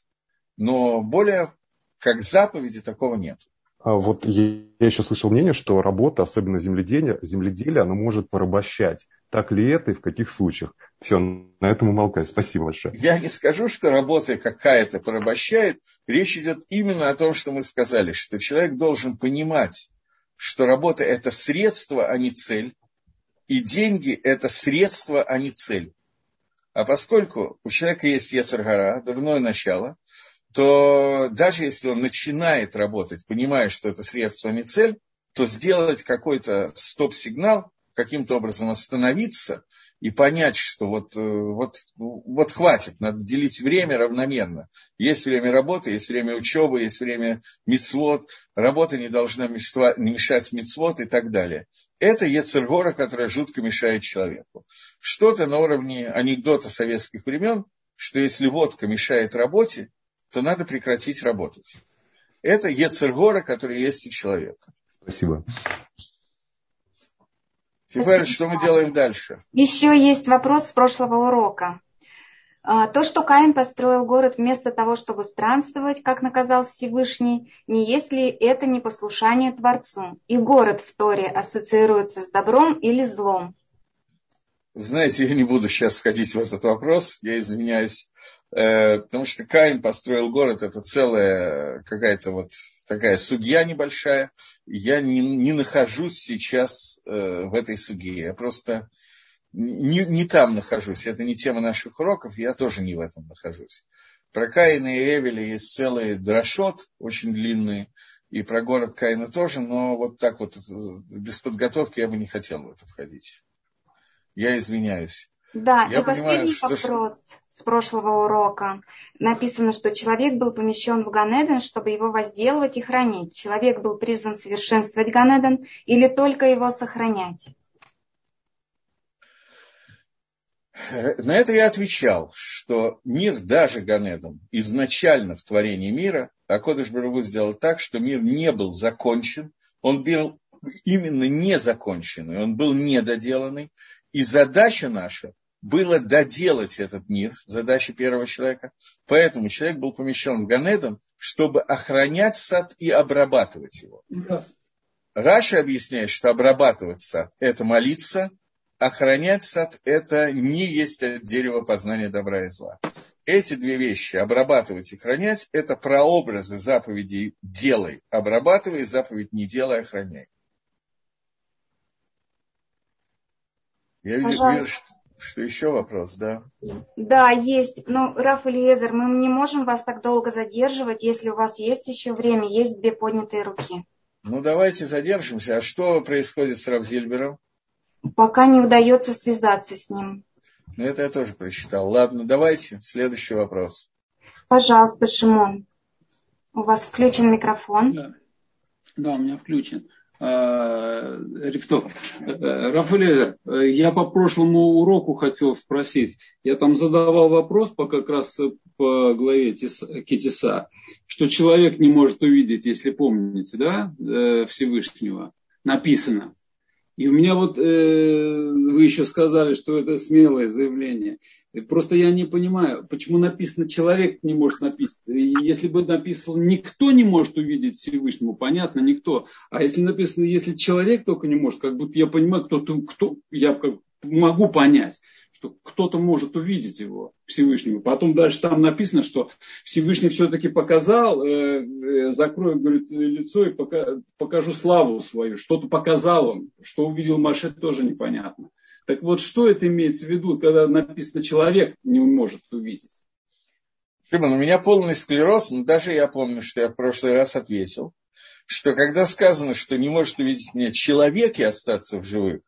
Но более как заповеди такого нет. А вот я еще слышал мнение, что работа, особенно земледелие, земледелие, она может порабощать. Так ли это и в каких случаях? Все, на этом умолкаю. Спасибо большое. Я не скажу, что работа какая-то порабощает. Речь идет именно о том, что мы сказали, что человек должен понимать, что работа – это средство, а не цель. И деньги – это средство, а не цель. А поскольку у человека есть Ецаргара, дурное начало, то даже если он начинает работать, понимая, что это средство, а не цель, то сделать какой-то стоп-сигнал, каким-то образом остановиться и понять, что вот, э, вот, вот хватит, надо делить время равномерно. Есть время работы, есть время учебы, есть время мецвод, работа не должна мешать мецвод и так далее. Это Ецергора, которая жутко мешает человеку. Что-то на уровне анекдота советских времен, что если водка мешает работе, то надо прекратить работать. Это Ецергора, который есть у человека. Спасибо. Теперь что мы делаем дальше? Еще есть вопрос с прошлого урока. А, то, что Каин построил город вместо того, чтобы странствовать, как наказал Всевышний, не есть ли это непослушание Творцу? И город в Торе ассоциируется с добром или злом? Знаете, я не буду сейчас входить в этот вопрос, я извиняюсь, э, потому что Каин построил город, это целая какая-то вот такая судья небольшая. Я не, не нахожусь сейчас э, в этой суге, я просто не, не там нахожусь, это не тема наших уроков, я тоже не в этом нахожусь. Про Каина и Эвеля есть целый дрошот, очень длинный, и про город Каина тоже, но вот так вот без подготовки я бы не хотел в это входить. Я извиняюсь. Да, Я и понимаю, последний что... вопрос с прошлого урока. Написано, что человек был помещен в Ганеден, чтобы его возделывать и хранить. Человек был призван совершенствовать Ганеден или только его сохранять? На это я отвечал, что мир, даже Ганедом, изначально в творении мира, Акодыш Барагу сделал так, что мир не был закончен, он был именно незаконченный, он был недоделанный, и задача наша была доделать этот мир, задача первого человека. Поэтому человек был помещен в Ганедом, чтобы охранять сад и обрабатывать его. Да. Раша объясняет, что обрабатывать сад – это молиться, охранять сад – это не есть от дерева познания добра и зла. Эти две вещи, обрабатывать и хранять, это прообразы заповедей «делай, обрабатывай», заповедь «не делай, охраняй». Я вижу что, что еще вопрос, да? Да, есть. Но, Раф Элиезер, мы не можем вас так долго задерживать, если у вас есть еще время, есть две поднятые руки. Ну, давайте задержимся. А что происходит с Равзильбером? Пока не удается связаться с ним. Ну, это я тоже прочитал. Ладно, давайте. Следующий вопрос. Пожалуйста, Шимон. У вас включен микрофон. Да, да у меня включен. Э, Рифтов. Э, Рафаэль, э, я по прошлому уроку хотел спросить. Я там задавал вопрос по как раз по главе Китиса, что человек не может увидеть, если помните, да, Всевышнего. Написано. И у меня вот, э, вы еще сказали, что это смелое заявление. Просто я не понимаю, почему написано человек не может написать. Если бы написано никто не может увидеть Всевышнему, понятно, никто. А если написано, если человек только не может, как будто я понимаю, кто, кто я могу понять, что кто-то может увидеть его, Всевышнего. Потом дальше там написано, что Всевышний все-таки показал, э, э, закрою, говорит, лицо и пока, покажу славу свою. Что-то показал он, что увидел Маше, тоже непонятно. Так вот, что это имеется в виду, когда написано «человек не может увидеть»? Шимон, у меня полный склероз, но даже я помню, что я в прошлый раз ответил, что когда сказано, что не может увидеть меня человек и остаться в живых,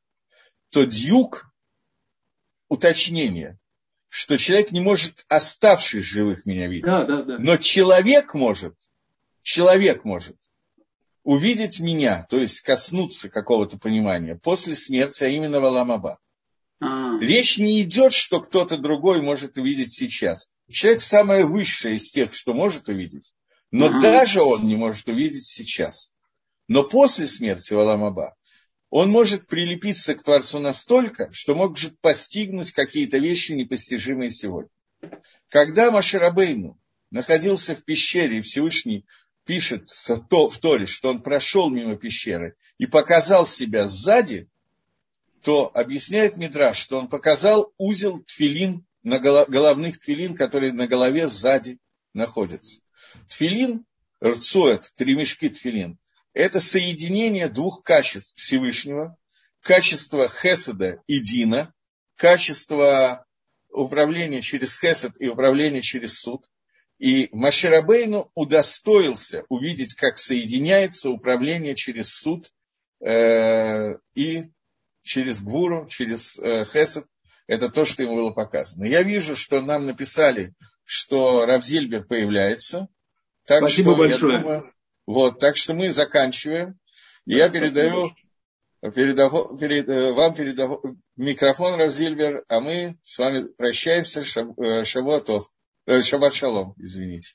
то дюк уточнение, что человек не может, оставшись живых, меня видеть. Да, да, да. Но человек может, человек может увидеть меня, то есть коснуться какого-то понимания после смерти, а именно в Аламаба. А. Речь не идет, что кто-то другой может увидеть сейчас. Человек самое высшее из тех, что может увидеть, но а. даже он не может увидеть сейчас. Но после смерти в Аламаба он может прилепиться к Творцу настолько, что может постигнуть какие-то вещи, непостижимые сегодня. Когда Маширабейну находился в пещере, и Всевышний пишет в Торе, что он прошел мимо пещеры и показал себя сзади, то объясняет Мидраш, что он показал узел тфилин, на головных тфилин, которые на голове сзади находятся. Тфилин, рцует, три мешки тфилин, это соединение двух качеств Всевышнего, качества Хеседа и Дина, качество управления через Хесед и управления через суд. И Маширабейну удостоился увидеть, как соединяется управление через суд э, и через Гвуру, через э, Хесед. Это то, что ему было показано. Я вижу, что нам написали, что Равзильбер появляется. Так Спасибо что, большое. Я думаю, вот, так что мы заканчиваем. Я передаю, передаю, перед, э, вам передаю микрофон, Разильбер, а мы с вами прощаемся. Шабатов, э, Шабат шалом, извините.